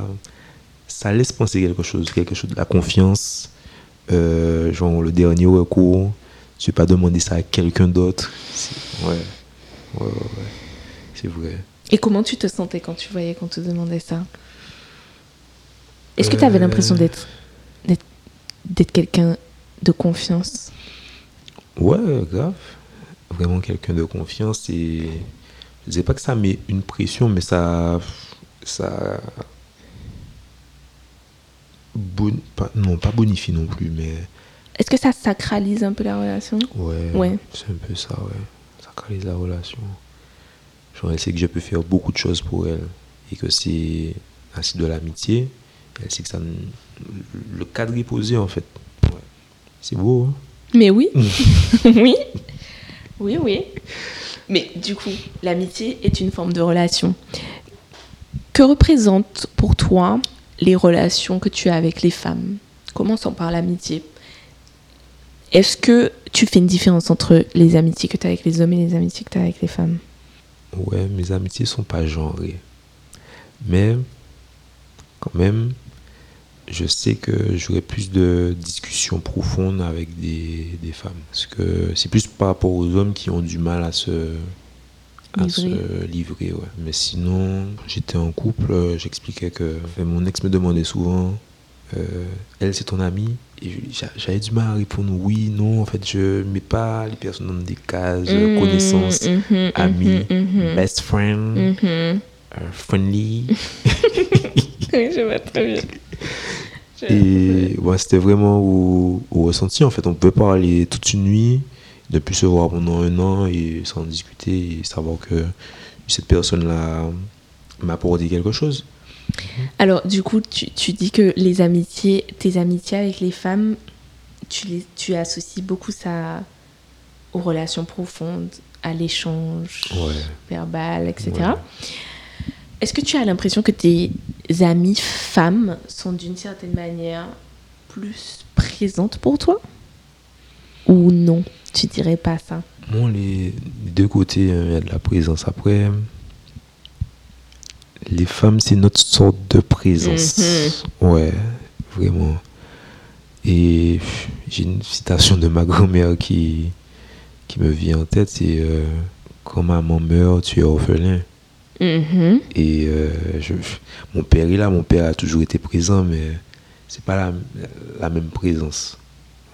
ça laisse penser quelque chose, quelque chose de la confiance. Euh, genre, le dernier recours, je vais pas demander ça à quelqu'un d'autre. C'est- Ouais, ouais, ouais, ouais. C'est vrai. Et comment tu te sentais quand tu voyais qu'on te demandait ça? Est-ce que tu avais Euh. l'impression d'être- d'être quelqu'un de confiance Ouais, grave. Vraiment quelqu'un de confiance et je disais pas que ça met une pression, mais ça, ça, bon- pas- non pas bonifie non plus, mais Est-ce que ça sacralise un peu la relation? Ouais, Ouais. c'est un peu ça, ouais. Crée la relation. Genre elle sait que je peux faire beaucoup de choses pour elle et que c'est ainsi de l'amitié. Elle sait que ça, le cadre est posé en fait. Ouais. C'est beau. Hein? Mais oui, oui, oui, oui. Mais du coup, l'amitié est une forme de relation. Que représentent pour toi les relations que tu as avec les femmes? Commençons par l'amitié. Est-ce que tu fais une différence entre les amitiés que tu as avec les hommes et les amitiés que tu as avec les femmes? Ouais, mes amitiés sont pas genrées. Mais, quand même, je sais que j'aurai plus de discussions profondes avec des, des femmes. Parce que c'est plus par rapport aux hommes qui ont du mal à se, à se Livrer. Ouais. Mais sinon, j'étais en couple, euh, j'expliquais que mon ex me demandait souvent euh, Elle, c'est ton amie? Et j'a- j'avais du mal à répondre oui, non. En fait, je mets pas les personnes dans des cases, Mmh, connaissances mhm, ami, mhm, mhm. best friend, euh, friendly. Oui, je vois très bien. Et ouais, c'était vraiment au, au ressenti. En fait, on peut parler toute une nuit, ne plus se voir pendant un an et sans discuter et savoir que cette personne-là m'a apporté quelque chose. Alors, du coup, tu, tu dis que les amitiés, tes amitiés avec les femmes, tu, les, tu associes beaucoup ça aux relations profondes, à l'échange Ouais. verbal, etc. Ouais. Est-ce que tu as l'impression que tes amies femmes sont d'une certaine manière plus présentes pour toi? Ou non? Tu dirais pas ça? Bon, les, deux côtés, hein, il y a de la présence. Après, les femmes, c'est notre sorte de présence. Ouais, vraiment. Et j'ai une citation de ma grand-mère qui, qui me vient en tête, c'est euh, Quand maman meurt, tu es orphelin. Mhm. Et euh, je, mon père est là, mon père a toujours été présent, mais c'est pas la, la même présence.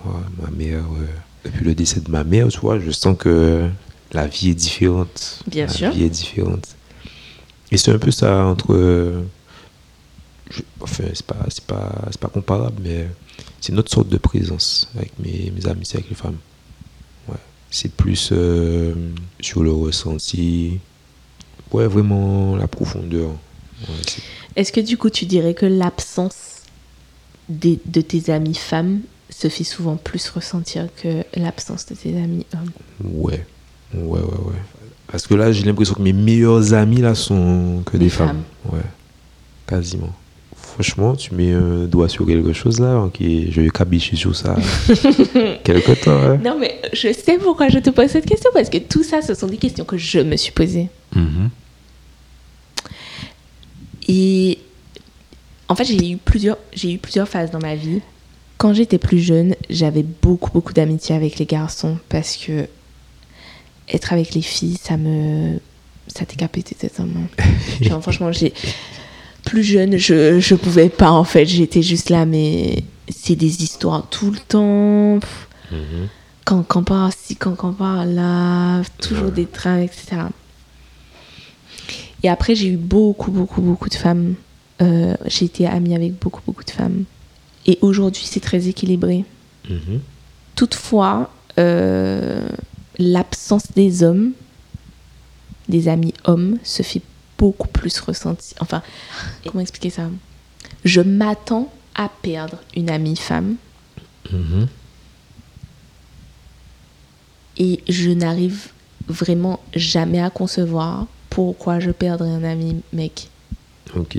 Ouais, ma mère, euh, depuis le décès de ma mère, tu vois, je sens que la vie est différente. Bien la sûr. vie est différente. Et c'est un peu ça entre euh, je- enfin, c'est pas, c'est pas, c'est pas comparable, mais c'est une autre sorte de présence avec mes, mes amis, avec les femmes. Ouais. C'est plus euh, sur le ressenti. Ouais, vraiment la profondeur. Ouais, Est-ce que du coup, tu dirais que l'absence des- de tes amis femmes se fait souvent plus ressentir que l'absence de tes amis hommes? Ouais. Ouais, ouais, ouais. Parce que là, j'ai l'impression que mes meilleurs amis là sont que des, Des femmes. Ouais. Quasiment. Franchement, tu mets un doigt sur quelque chose là, ok, je vais cabicher sur ça quelque temps. hein. Non, mais je sais pourquoi je te pose cette question, parce que tout ça, ce sont des questions que je me suis posées. Mhm. Et en fait, j'ai eu plusieurs, j'ai eu plusieurs phases dans ma vie. Quand j'étais plus jeune, j'avais beaucoup, beaucoup d'amitié avec les garçons parce que être avec les filles, ça me, ça décapitait totalement. Genre, franchement, j'ai plus jeune, je, je pouvais pas en fait. J'étais juste là, mais c'est des histoires tout le temps. Mhm. quand quand par ci, quand quand par là, toujours Ouais. des trains, etc. Et après, j'ai eu beaucoup, beaucoup, beaucoup de femmes. Euh, j'ai été amie avec beaucoup, beaucoup de femmes. Et aujourd'hui, c'est très équilibré. Mhm. Toutefois, euh, l'absence des hommes, des amis hommes, se fait beaucoup plus ressentir. Enfin, comment expliquer ça? Je m'attends à perdre une amie femme Mhm. et je n'arrive vraiment jamais à concevoir pourquoi je perdrais un ami mec. Ok.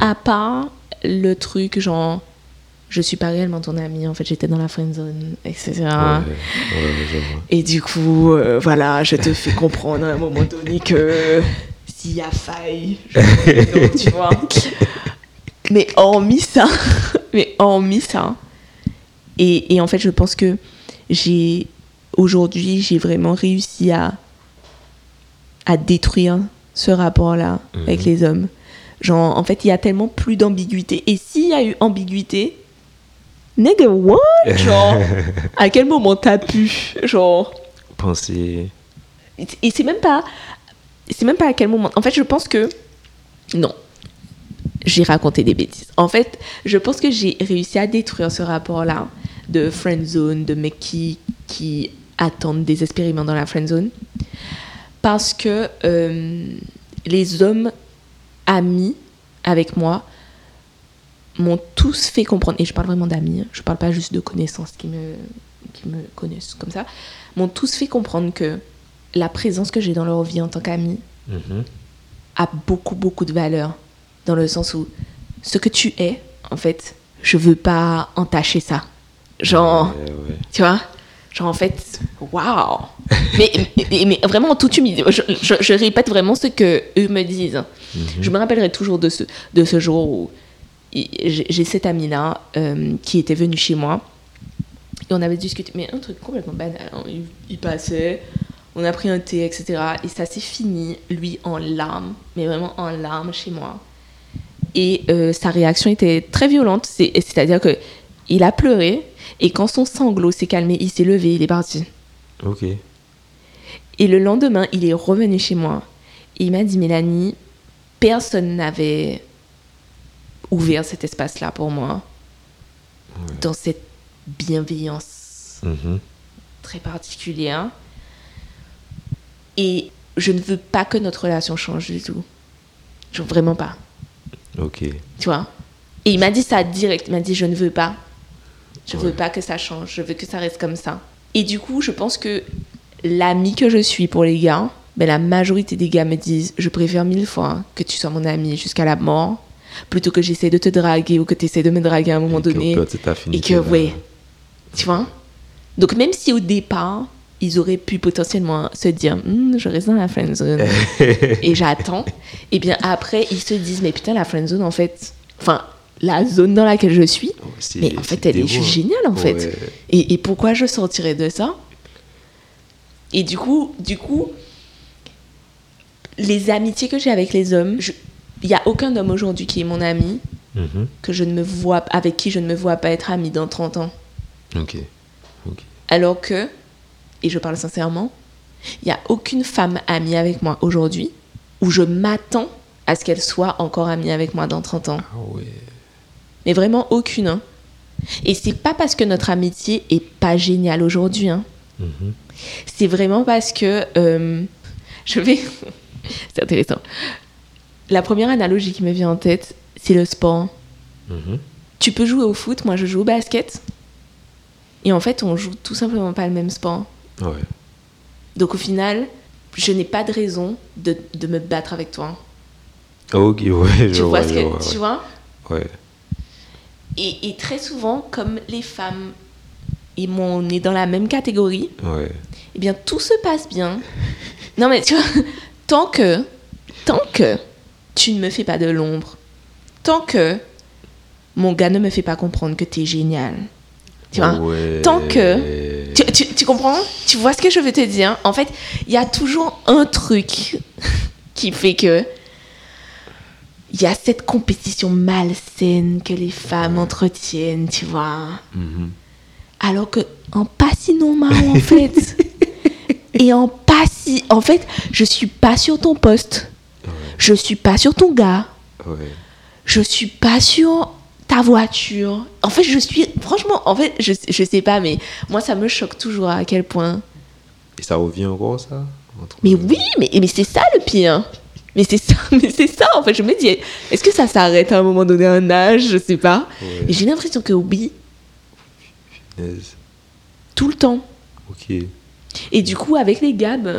À part le truc genre je suis pas réellement ton ami, en fait j'étais dans la friend zone, etc. Ouais, ouais. Et du coup, euh, voilà, je te fais comprendre à un moment donné que s'il y a faille, tu vois. Mais hormis ça, mais hormis ça, et, et en fait, je pense que j'ai aujourd'hui, j'ai vraiment réussi à à détruire ce rapport-là avec Mhm. les hommes. Genre, en fait, il y a tellement plus d'ambiguïté. Et s'il y a eu ambiguïté, nigga, what? Genre, à quel moment t'as pu, genre, Penser. et c'est même pas, c'est même pas à quel moment. En fait, je pense que non, j'ai raconté des bêtises. En fait, je pense que j'ai réussi à détruire ce rapport-là de friend zone, de mecs qui attendent désespérément dans la friend zone, parce que euh, les hommes amis avec moi m'ont tous fait comprendre, et je parle vraiment d'amis, hein, je parle pas juste de connaissances qui me connaissent comme ça, m'ont tous fait comprendre que la présence que j'ai dans leur vie en tant qu'ami Mhm. a beaucoup, beaucoup de valeur. Dans le sens où ce que tu es, en fait, je veux pas entacher ça. Genre, Ouais, ouais. tu vois? Genre, en fait, waouh mais, mais, mais vraiment en toute humilité. Je, je- je répète vraiment ce que eux me disent. Mhm. Je me rappellerai toujours de ce, de ce jour où j'ai j'ai cet ami-là euh, qui était venu chez moi. Et on avait discuté, mais un truc complètement banal. hein. Il, il passait, on a pris un thé, etc. Et ça s'est fini, lui en larmes, mais vraiment en larmes chez moi. Et euh, sa réaction était très violente. C'est- C'est-à-dire que il a pleuré, et quand son sanglot s'est calmé, il s'est levé, il est parti. Ok. Et le lendemain, il est revenu chez moi. Et il m'a dit, Mélanie, personne n'avait ouvert cet espace-là pour moi, dans cette bienveillance Mhm. très particulière. Et je ne veux pas que notre relation change du tout. Genre vraiment pas. Ok. Tu vois? Et il m'a dit ça direct. Il m'a dit, je ne veux pas. Je Ouais. veux pas que ça change. Je veux que ça reste comme ça. Et du coup, je pense que l'ami que je suis pour les gars, ben, la majorité des gars me disent, je préfère mille fois que tu sois mon ami jusqu'à la mort, plutôt que j'essaie de te draguer ou que tu essaies de me draguer à un moment Et que donné. cette Et que, ouais, tu vois? Donc, même si au départ, ils auraient pu potentiellement se dire, Hmm, je reste dans la friendzone et j'attends, et bien après, ils se disent, mais putain, la friendzone, en fait, enfin, la zone dans laquelle je suis, C'est- mais en fait, elle est juste géniale, en fait. Et, et pourquoi je sortirais de ça? Et du coup, du coup, les amitiés que j'ai avec les hommes, il n'y a aucun homme aujourd'hui qui est mon ami Mhm. que je ne me vois, avec qui je ne me vois pas être ami dans 30 ans. Ok. Ok. Alors que, et je parle sincèrement, il n'y a aucune femme amie avec moi aujourd'hui où je m'attends à ce qu'elle soit encore amie avec moi dans 30 ans. Ah ouais. Mais vraiment aucune. hein. Et c'est pas parce que notre amitié est pas géniale aujourd'hui. hein. Mhm. C'est vraiment parce que euh, je vais. c'est intéressant. La première analogie qui me vient en tête, c'est le sport. Mhm. Tu peux jouer au foot, moi je joue au basket. Et en fait, on joue tout simplement pas le même sport. Ouais. Donc au final, je n'ai pas de raison de, de me battre avec toi. Ok, ouais, je tu vois, vois, ce que vois, tu ouais. vois? Ouais. et, et très souvent, comme les femmes, et moi, on est dans la même catégorie, Ouais. eh bien tout se passe bien. Non mais tu vois, tant que, tant que tu ne me fais pas de l'ombre, tant que mon gars ne me fait pas comprendre que t'es génial, tu vois, Ouais. tant que- tu, tu- tu comprends? Tu vois ce que je veux te dire? En fait, il y a toujours un truc qui fait que il y a cette compétition malsaine que les femmes entretiennent, tu vois. Mhm. Alors que en pas si normal en fait. Et en pas si en fait, je suis pas sur ton poste. Ouais. Je suis pas sur ton gars. Ouais. Je suis pas sur ta voiture. En fait, je suis franchement en fait, je je sais pas mais moi ça me choque toujours à quel point Et ça revient encore, ça Entre- Mais oui, mais, mais c'est ça le pire. Mais c'est ça, mais c'est ça en fait. Je me dis, est-ce que ça s'arrête à un moment donné, un âge, je sais pas. Ouais. Et j'ai l'impression que oui, tout le temps. Ok. Et du coup, avec les gars, ben,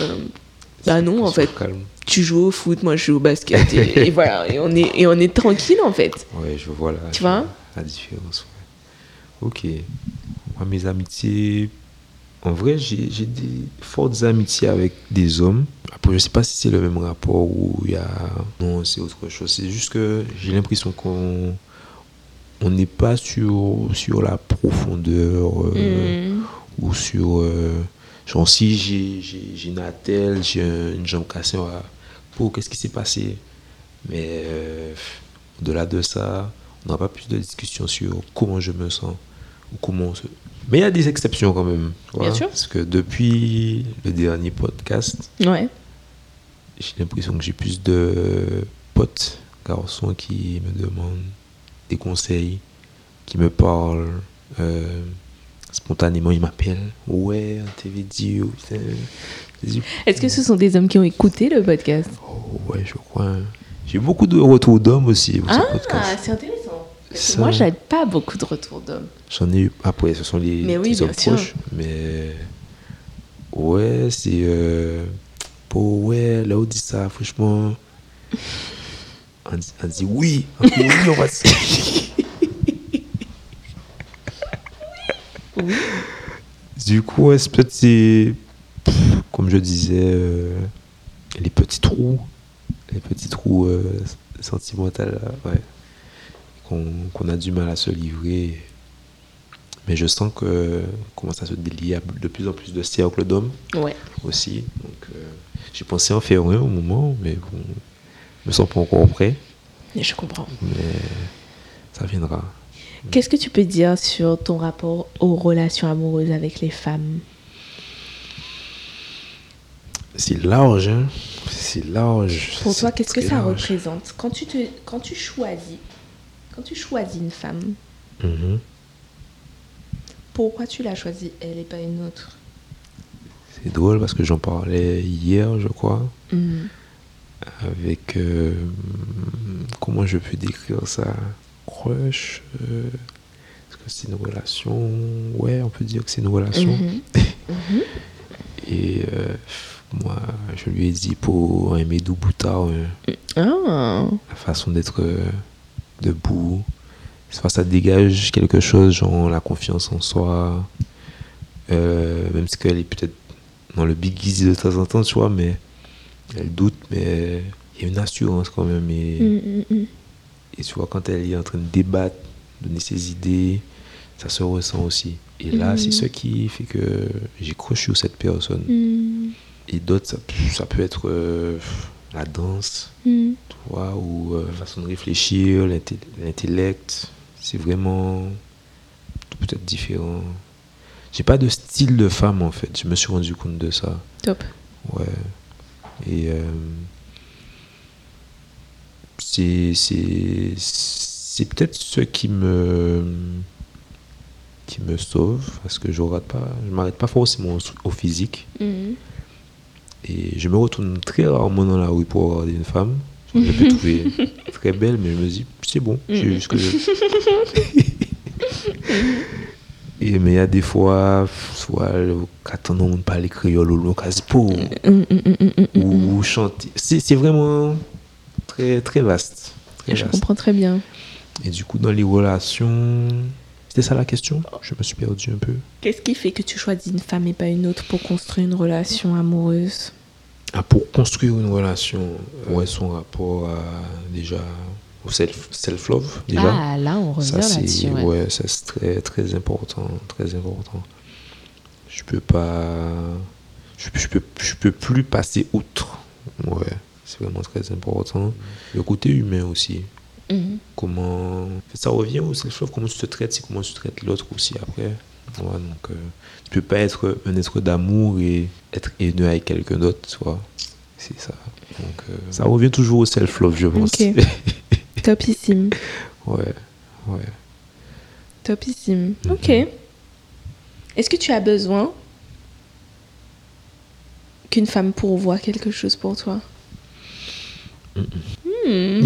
ben non en fait. calme. Tu joues au foot, moi je joue au basket et, et voilà. Et on est et on est tranquille en fait. Ouais, je vois la, Tu vois la différence. ouais. Ok. Moi, mes amitiés. En vrai, j'ai des fortes amitiés avec des hommes. Après, je sais pas si c'est le même rapport ou il y a. Non, c'est autre chose. C'est juste que j'ai l'impression qu'on. On n'est pas sur, sur la profondeur euh, Hmm. ou sur. euh, genre, si j'ai- une attelle, j'ai un- une jambe cassée, va. Oh, qu'est-ce qui s'est passé? Mais euh, au-delà de ça, on n'a pas plus de discussion sur comment je me sens ou comment se. Mais il y a des exceptions quand même. Bien sûr. Parce que depuis le dernier podcast, Ouais. j'ai l'impression que j'ai plus de potes garçons qui me demandent des conseils, qui me parlent. euh, spontanément, ils m'appellent. Ouais, on t'avait dit. Est-ce que ce sont des hommes qui ont écouté le podcast? Oh, ouais, je crois. J'ai eu beaucoup de retours d'hommes aussi pour ce Ah, podcast. c'est intéressant. Ça- moi, j'avais pas beaucoup de retours d'hommes. J'en ai eu. Après, ce sont les, Mais oui, hommes proches. Mais. Ouais, c'est. Euh, pour, ouais, là où dit ça, franchement. On dit, on dit oui. On dit oui, on va Oui. Du coup, c'est, pff, Comme je disais, euh, les petits trous. Les petits trous euh, sentimentaux, là, ouais. Qu'on a du mal à se livrer. Mais je sens que commence à se délier de plus en plus de cercles d'hommes Ouais. aussi. Donc, euh, j'ai pensé en faire un au moment, mais bon, je me sens pas encore prêt, Et je comprends. mais ça viendra. Qu'est-ce que tu peux dire sur ton rapport aux relations amoureuses avec les femmes? C'est large, hein? C'est large. Pour toi, qu'est-ce que ça large. représente? Quand tu, te, quand tu choisis quand tu choisis une femme, Mhm. pourquoi tu l'as choisie elle et pas une autre? C'est drôle parce que j'en parlais hier, je crois, Mhm. avec. euh, comment je peux décrire ça? Crush euh, Est-ce que c'est une relation? Ouais, on peut dire que c'est une relation. Mhm. Mhm. Et euh, moi, je lui ai dit pour aimer Doubouta, Ah. la façon d'être euh, debout. Soit ça dégage quelque chose, genre la confiance en soi. Euh, même si elle est peut-être dans le big easy de temps en temps, tu vois, mais elle doute, mais il y a une assurance quand même. Et, Mhm, mhm. Et tu vois, quand elle est en train de débattre, donner ses idées, ça se ressent aussi. Et là, c'est ce qui fait que j'ai croché sur cette personne. Mhm. Et d'autres, ça, peut- ça peut être euh, la danse, Mhm. tu vois, ou euh, la façon de réfléchir, l'intellect. C'est vraiment peut-être différent. J'ai pas de style de femme en fait, je me suis rendu compte de ça. Top. Ouais. Et euh, c'est peut-être ce qui me qui me sauve parce que je rate pas je m'arrête pas forcément au, physique Mhm. et je me retourne très rarement dans la rue pour regarder une femme je peux trouver très belle mais je me dis c'est bon j'ai eu ce que je et mais il y a des fois soit quand on ne parle créole ou Mhm, mhm, mhm, mhm, mhm. ou chanter c'est vraiment très très vaste très Je vaste. comprends très bien. Et du coup, dans les relations. C'était ça la question? Je me suis perdu un peu. Qu'est-ce qui fait que tu choisis une femme et pas une autre pour construire une relation amoureuse? Ah, pour construire une relation, ouais, son rapport à, déjà au self- self-love, déjà? Ah, là, on revient là-dessus. ouais. ouais, ça, c'est très, très important. Très important. Je peux pas. Je, je peux, je peux plus passer outre. Ouais, c'est vraiment très important. Le côté humain aussi. Mhm. comment ça revient au self-love comment tu te traites c'est comment tu traites l'autre aussi après Ouais, donc euh, tu peux pas être un être d'amour et être haineux avec quelqu'un d'autre tu vois c'est ça donc euh, ça revient toujours au self-love je pense. Topissime. ouais ouais Topissime. Mhm. Ok. Est-ce que tu as besoin qu'une femme pourvoie quelque chose pour toi? Hmm.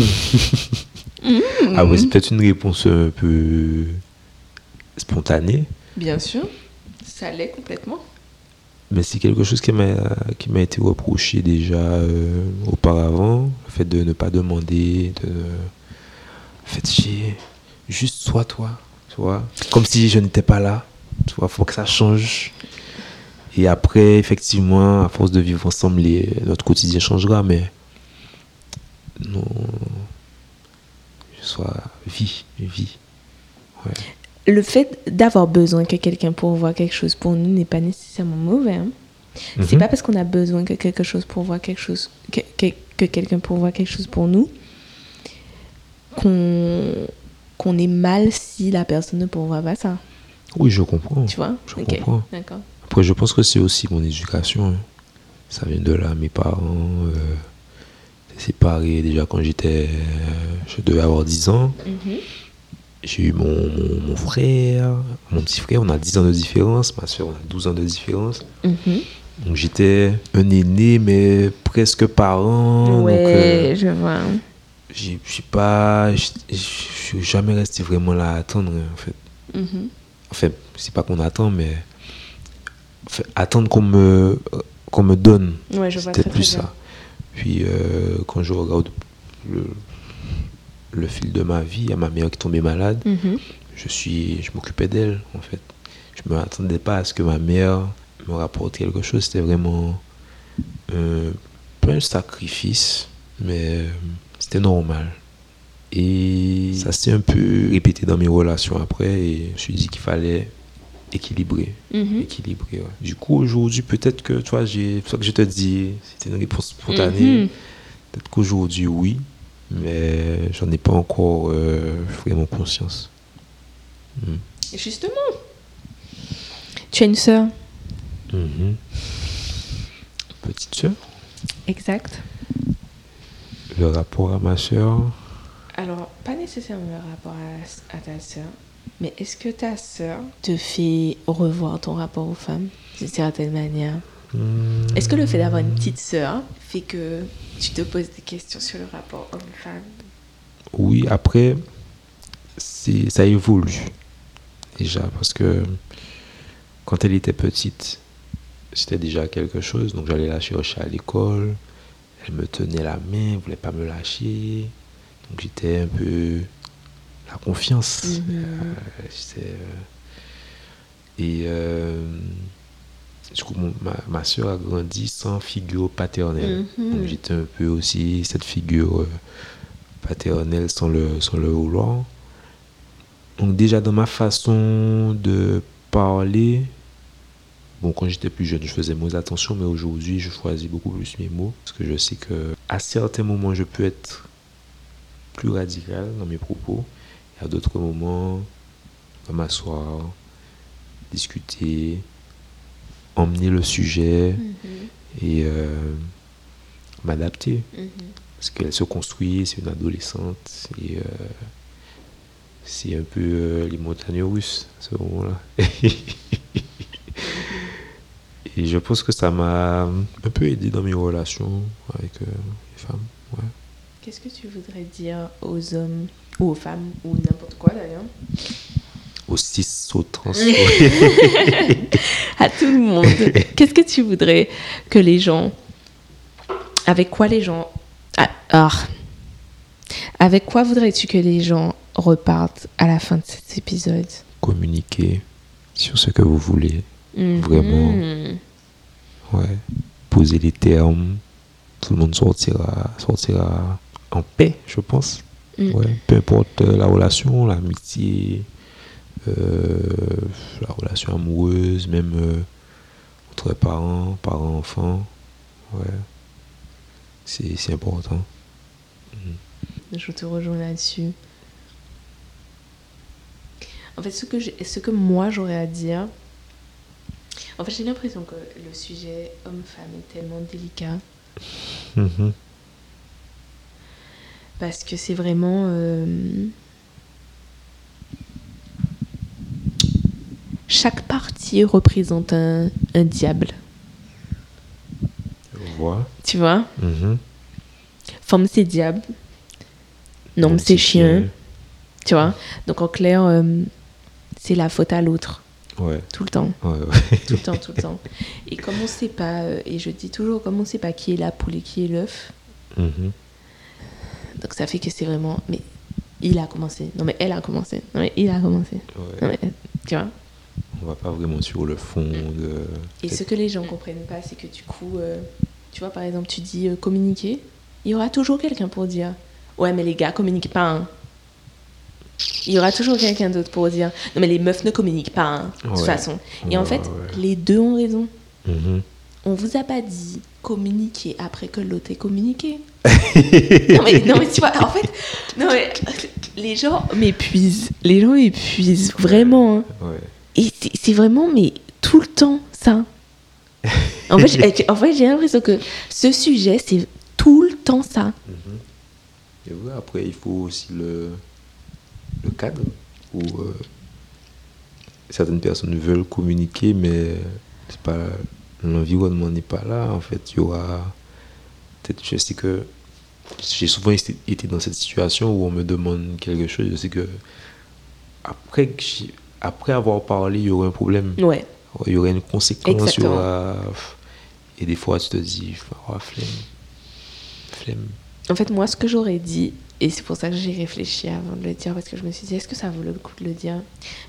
ah ouais c'est peut-être une réponse un peu spontanée Bien sûr. Ça l'est complètement. mais c'est quelque chose qui m'a qui m'a été reproché déjà euh, auparavant le fait de ne pas demander de en fait j'ai juste sois toi tu vois comme si je n'étais pas là tu vois faut que ça change et après effectivement à force de vivre ensemble les- notre quotidien changera mais non je sois vie vie ouais Le fait d'avoir besoin que quelqu'un pourvoie quelque chose pour nous n'est pas nécessairement mauvais. hein. C'est Mhm. pas parce qu'on a besoin que quelque chose pourvoie quelque chose que, que- que quelqu'un pourvoie quelque chose pour nous qu'on qu'on est mal si la personne ne pourvoit pas ça. oui je comprends Tu vois? Je comprends. Après, je pense que c'est aussi mon éducation. hein. Ça vient de là. Mes parents euh, étaient séparés déjà quand j'étais. euh, je devais avoir 10 ans. Mhm. J'ai eu mon, mon, mon frère, mon petit frère, on a 10 ans de différence. Ma soeur, on a 12 ans de différence. Mhm. Donc j'étais un aîné, mais presque parent. Donc, ouais, euh, je vois. j'ai j'ai pas. Je je suis jamais resté vraiment là à attendre, en fait. Mhm. Enfin, c'est pas qu'on attend, mais. enfin, attendre qu'on me, qu'on me donne. Ouais, je vois C'était très, plus très ça. Puis euh, quand je regarde le, le fil de ma vie, il y a ma mère qui tombait malade. Mhm. Je suis, je m'occupais d'elle en fait. Je me attendais pas à ce que ma mère me rapporte quelque chose. C'était vraiment euh, pas un sacrifice, mais euh, c'était normal. Et ça s'est un peu répété dans mes relations après et je me suis dit qu'il fallait équilibrer Mhm. équilibré. ouais. Du coup, aujourd'hui, peut-être que, tu vois, j'ai, pour ça que je te dis, c'était une réponse spontanée. Mhm. Peut-être qu'aujourd'hui, oui, mais j'en ai pas encore euh, vraiment conscience. Mm. Et Justement. Tu as une sœur Mhm. Petite soeur, Exact. le rapport à ma soeur, Alors, pas nécessairement le rapport à, à ta sœur, mais est-ce que ta sœur te fait revoir ton rapport aux femmes d'une certaine manière? Hmm, Est-ce que le fait d'avoir une petite sœur fait que tu te poses des questions sur le rapport homme-femme? Oui, après, ça évolue déjà parce que quand elle était petite, c'était déjà quelque chose. Donc j'allais la chercher à l'école, elle me tenait la main, elle voulait pas me lâcher. Donc j'étais un peu la confiance. Mhm. Euh, euh, et euh, du coup, mon- ma, ma soeur a grandi sans figure paternelle. Mhm. Donc j'étais un peu aussi cette figure euh, paternelle sans le, sans le vouloir. Donc déjà dans ma façon de parler, bon quand j'étais plus jeune je faisais moins attention, mais aujourd'hui je choisis beaucoup plus mes mots parce que je sais que à certains moments je peux être plus radical dans mes propos, à d'autres moments on va m'asseoir, discuter, emmener le sujet Mhm. et euh, m'adapter. Mhm. Parce qu'elle se construit, c'est une adolescente. Et, euh, c'est un peu euh, les montagnes russes, à ce moment-là. et je pense que ça m'a un peu aidé dans mes relations avec euh, les femmes. Ouais. Qu'est-ce que tu voudrais dire aux hommes ou aux femmes ou n'importe quoi d'ailleurs Aux cis, aux trans. À tout le monde. Qu'est-ce que tu voudrais que les gens. Avec quoi les gens. Ah, ah. Avec quoi voudrais-tu que les gens repartent à la fin de cet épisode? Communiquer sur ce que vous voulez. Vraiment. Mhm. Ouais. Poser les termes. Tout le monde sortira, sortira en paix, je pense. Mm. Ouais. Peu importe euh, la relation, l'amitié, euh, la relation amoureuse, même euh, entre parents, parents-enfants. Ouais. C'est important. Je te rejoins là-dessus. En fait, ce que, ce que moi j'aurais à dire, en fait, j'ai l'impression que le sujet homme-femme est tellement délicat Mhm. Parce que c'est vraiment. euh, Chaque partie représente un, un diable, vois. tu vois? Mhm. Forme c'est diable, nom c'est chien, tu vois? Donc en clair, euh, c'est la faute à l'autre, Ouais, tout le temps. ouais, ouais. tout le temps, tout le temps. Et comme on sait pas, euh, et je dis toujours, comme on sait pas qui est la poule et qui est l'œuf, Mhm. Donc ça fait que c'est vraiment, mais il a commencé, non mais elle a commencé, non mais il a commencé, Ouais. non mais, tu vois? On va pas vraiment sur le fond de. Et ce que les gens comprennent pas, c'est que du coup, euh, tu vois, par exemple, tu dis euh, communiquer, il y aura toujours quelqu'un pour dire, ouais mais les gars communiquent pas. hein. Il y aura toujours quelqu'un d'autre pour dire, non mais les meufs ne communiquent pas, hein, de toute façon. Et en fait, les deux ont raison. Mhm. On vous a pas dit communiquer après que l'autre ait communiqué. non, mais, non mais tu vois, en fait, non mais les gens m'épuisent. Les gens m'épuisent vraiment. hein. Ouais. Et c'est vraiment, mais tout le temps, ça. En fait, j'ai- en fait, j'ai l'impression que ce sujet, c'est tout le temps ça. Mhm. Et ouais, après, il faut aussi le, le cadre où euh, certaines personnes veulent communiquer, mais c'est pas l'environnement n'est pas là. En fait, il y aura peut-être, je sais que j'ai souvent été dans cette situation où on me demande quelque chose. Je sais que après, que après avoir parlé, il y aurait un problème. Ouais. Il y aurait une conséquence. il y Exactement. aura- Et des fois, tu te dis, oh, flemme. Flemme. En fait, moi, ce que j'aurais dit, et c'est pour ça que j'ai réfléchi avant de le dire, parce que je me suis dit, est-ce que ça vaut le coup de le dire?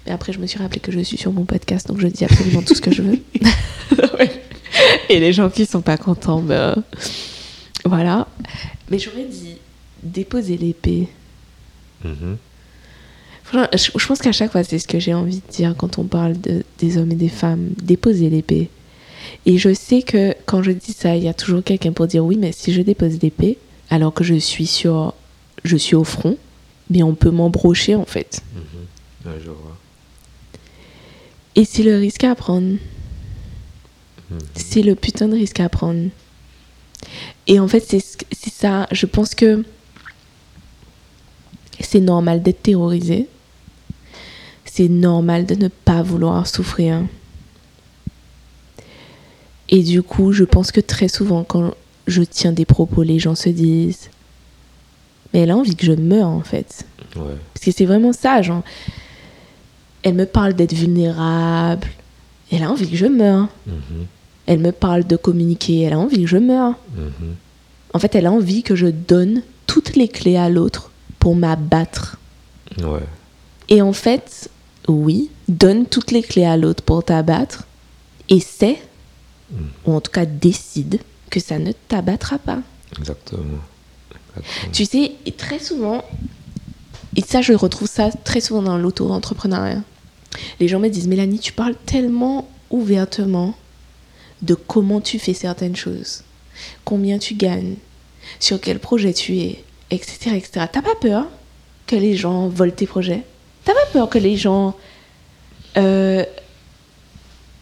Mais après, je me suis rappelé que je suis sur mon podcast, donc je dis absolument tout ce que je veux. Ouais. Et les gens qui sont pas contents, ben voilà. Mais j'aurais dit déposer l'épée. Mhm. Je, je pense qu'à chaque fois, c'est ce que j'ai envie de dire quand on parle de, des hommes et des femmes, déposer l'épée. Et je sais que quand je dis ça, il y a toujours quelqu'un pour dire oui, mais si je dépose l'épée, alors que je suis sur, je suis au front, mais on peut m'embrocher en fait. Ouais, je vois. Et c'est le risque à prendre. C'est le putain de risque à prendre. Et en fait, c'est ce- c'est ça. Je pense que c'est normal d'être terrorisé. C'est normal de ne pas vouloir souffrir. Et du coup, je pense que très souvent, quand je tiens des propos, les gens se disent Mais elle a envie que je meure, en fait. Ouais. Parce que c'est vraiment ça, genre. Elle me parle d'être vulnérable. Elle a envie que je meure. Mhm. Elle me parle de communiquer. Elle a envie que je meure. Mhm. En fait, elle a envie que je donne toutes les clés à l'autre pour m'abattre. Ouais. Et en fait, oui, donne toutes les clés à l'autre pour t'abattre. Et sait, ou en tout cas décide, que ça ne t'abattra pas. Exactement. Exactement. Tu sais, très souvent, et ça, je retrouve ça très souvent dans l'auto-entrepreneuriat. Les gens me disent, Mélanie, tu parles tellement ouvertement de comment tu fais certaines choses, combien tu gagnes, sur quel projet tu es, etc. etc. T'as pas peur que les gens volent tes projets? T'as pas peur que les gens euh,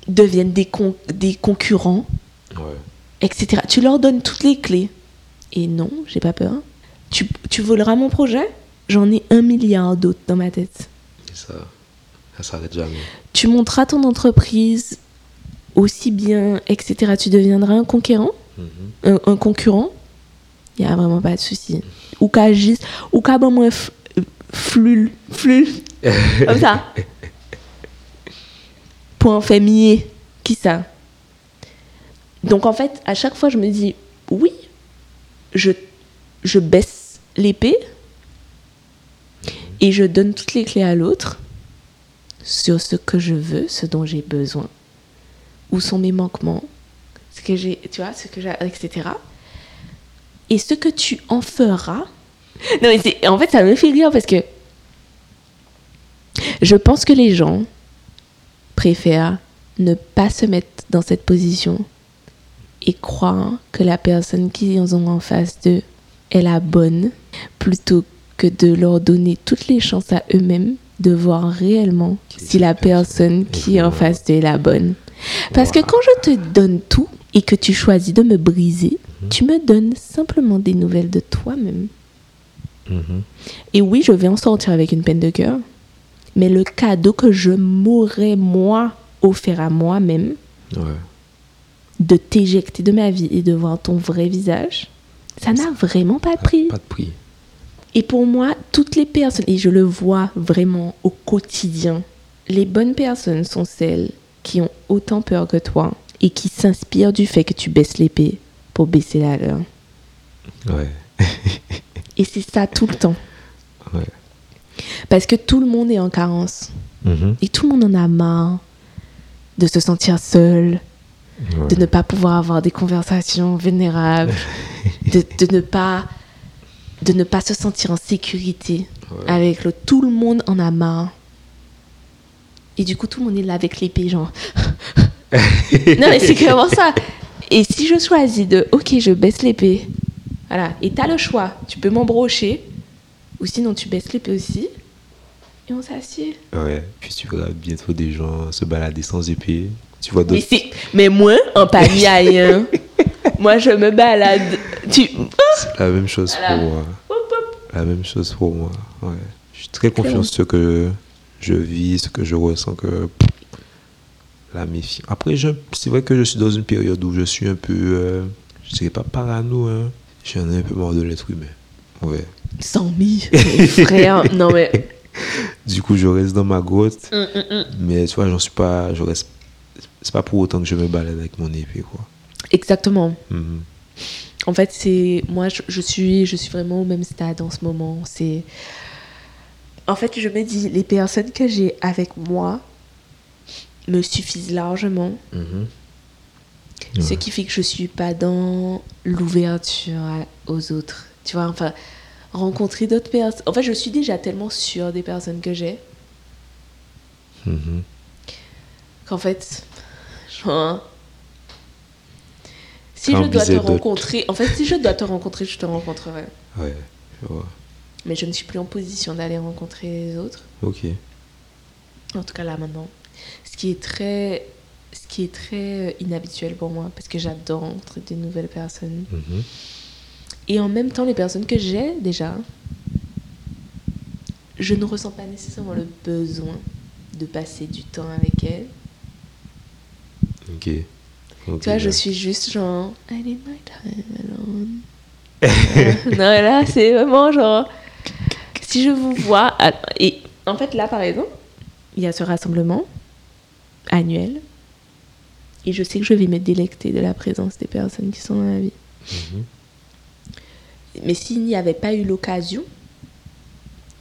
deviennent des, con- des concurrents? Ouais. etc. Tu leur donnes toutes les clés. Et non, j'ai pas peur. Tu, tu voleras mon projet? J'en ai un milliard d'autres dans ma tête. Et ça, ça s'arrête jamais. Tu monteras ton entreprise aussi bien, etc. Tu deviendras un conquérant, Mhm. un, un concurrent. Il n'y a vraiment pas de souci. Ou qu'à juste, ou qu'à bon moins flul, flul, comme ça. Pour en. Qui ça? Donc en fait, à chaque fois, je me dis, oui, je, je baisse l'épée et je donne toutes les clés à l'autre sur ce que je veux, ce dont j'ai besoin. Où sont mes manquements ce que j'ai, tu vois, ce que j'ai, etc. Et ce que tu en feras. Non, c'est, en fait, ça me fait rire parce que je pense que les gens préfèrent ne pas se mettre dans cette position et croire que la personne qu'ils ont en face d'eux est la bonne plutôt que de leur donner toutes les chances à eux-mêmes de voir réellement si la personne qui est en face d'eux est la bonne. Parce que quand je te donne tout et que tu choisis de me briser, tu me donnes simplement des nouvelles de toi-même. Mhm. Et oui, je vais en sortir avec une peine de cœur. Mais le cadeau que je m'aurais, moi, offert à moi-même, Ouais. de t'éjecter de ma vie et de voir ton vrai visage, ça n'a vraiment pas de prix. pas de prix. Et pour moi, toutes les personnes, et je le vois vraiment au quotidien, les bonnes personnes sont celles qui ont autant peur que toi et qui s'inspirent du fait que tu baisses l'épée pour baisser la leur. Ouais. Et c'est ça tout le temps. Ouais. Parce que tout le monde est en carence. Mhm. Et tout le monde en a marre de se sentir seul, Ouais. de ne pas pouvoir avoir des conversations vénérables, de, de ne pas de ne pas se sentir en sécurité Ouais. avec l'autre. Tout le monde en a marre. Et du coup, tout le monde est là avec l'épée, genre. non, mais c'est clairement ça. Et si je choisis de, ok, je baisse l'épée, voilà, et t'as le choix, tu peux m'embrocher, ou sinon tu baisses l'épée aussi, et on s'assied. Ouais. Puis tu verras bientôt des gens se balader sans épée. Tu vois Mais, d'autres. c'est... mais moi, en panier moi je me balade. Tu... C'est la même chose Voilà. pour moi. La même chose pour moi. Ouais. Je suis très confiant sur ce que je vis, ce que je ressens que la méfiance. Après, je- c'est vrai que je suis dans une période où je suis un peu, euh, je dirais pas parano, hein. J'en ai un peu marre de l'être humain. Ouais. 100 000, frère. Non mais. Du coup, je reste dans ma grotte, Hum, hum, hum. mais tu vois, j'en suis pas, je reste. C'est pas pour autant que je me balade avec mon épée, quoi. Exactement. Mhm. En fait, c'est moi, je, je suis, je suis vraiment au même stade en ce moment. C'est, en fait, je me dis, les personnes que j'ai avec moi me suffisent largement. Mhm. Ce qui fait que je suis pas dans l'ouverture aux autres. Tu vois, enfin, rencontrer d'autres personnes. En fait, je suis déjà tellement sûre des personnes que j'ai Mhm. qu'en fait, genre, si je dois te rencontrer, en fait, si je dois te rencontrer, je te rencontrerai. Ouais, vois. Mais je ne suis plus en position d'aller rencontrer les autres. Ok. En tout cas là maintenant. Ce qui est très, ce qui est très euh, inhabituel pour moi parce que j'adore des nouvelles personnes. Mhm. Et en même temps, les personnes que j'ai déjà, je ne ressens pas nécessairement le besoin de passer du temps avec elles. Ok. Tu vois, je suis juste genre, I need my time alone. Euh, non, là, c'est vraiment genre, si je vous vois, ah, et en fait, là, par exemple, il y a ce rassemblement annuel, et je sais que je vais me délecter de la présence des personnes qui sont dans ma vie. Mhm. Mais s'il n'y avait pas eu l'occasion,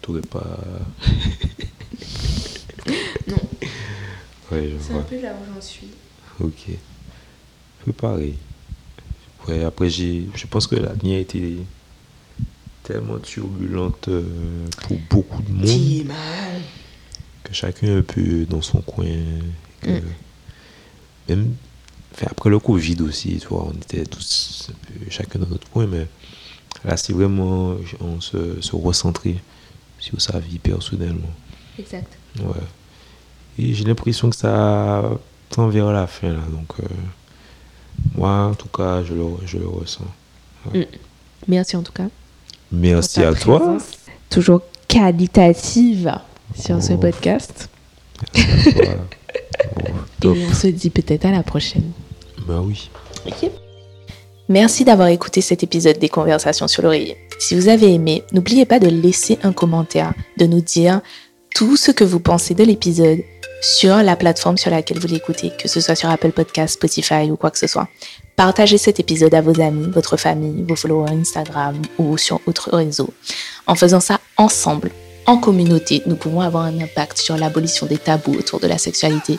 T'aurais pas. non, Ouais, je c'est un peu là où j'en suis. Ok. Peu pareil. Ouais, après, j'ai, je pense que l'année a été tellement turbulente euh, pour beaucoup de monde mal. que chacun est un peu dans son coin. que Mm. Même enfin, après le Covid aussi, tu vois, on était tous un peu chacun dans notre coin, mais là, c'est vraiment, on se, se recentrer sur sa vie personnellement. Exact. Ouais. Et j'ai l'impression que ça tend vers la fin, là. Donc, euh, moi, en tout cas, je le, je le ressens. Ouais. Mm. Merci en tout cas. Merci à toi. Toujours qualitative sur ce podcast. Merci à toi. Oh, top. Et on se dit peut-être à la prochaine. Bah oui. Merci d'avoir écouté cet épisode des Conversations sur l'oreiller. Si vous avez aimé, n'oubliez pas de laisser un commentaire, de nous dire tout ce que vous pensez de l'épisode sur la plateforme sur laquelle vous l'écoutez, que ce soit sur Apple Podcast, Spotify ou quoi que ce soit. Partagez cet épisode à vos amis, votre famille, vos followers Instagram ou sur autres réseaux. En faisant ça ensemble, en communauté, nous pouvons avoir un impact sur l'abolition des tabous autour de la sexualité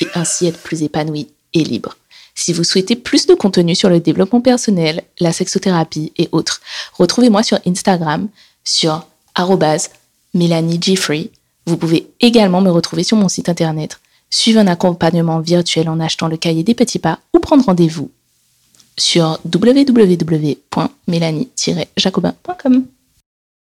et ainsi être plus épanouis et libres. Si vous souhaitez plus de contenu sur le développement personnel, la sexothérapie et autres, retrouvez-moi sur Instagram sur Mélanie. Vous pouvez également me retrouver sur mon site internet, suivre un accompagnement virtuel en achetant le cahier des petits pas ou prendre rendez-vous sur www.mélanie-jacobin.com.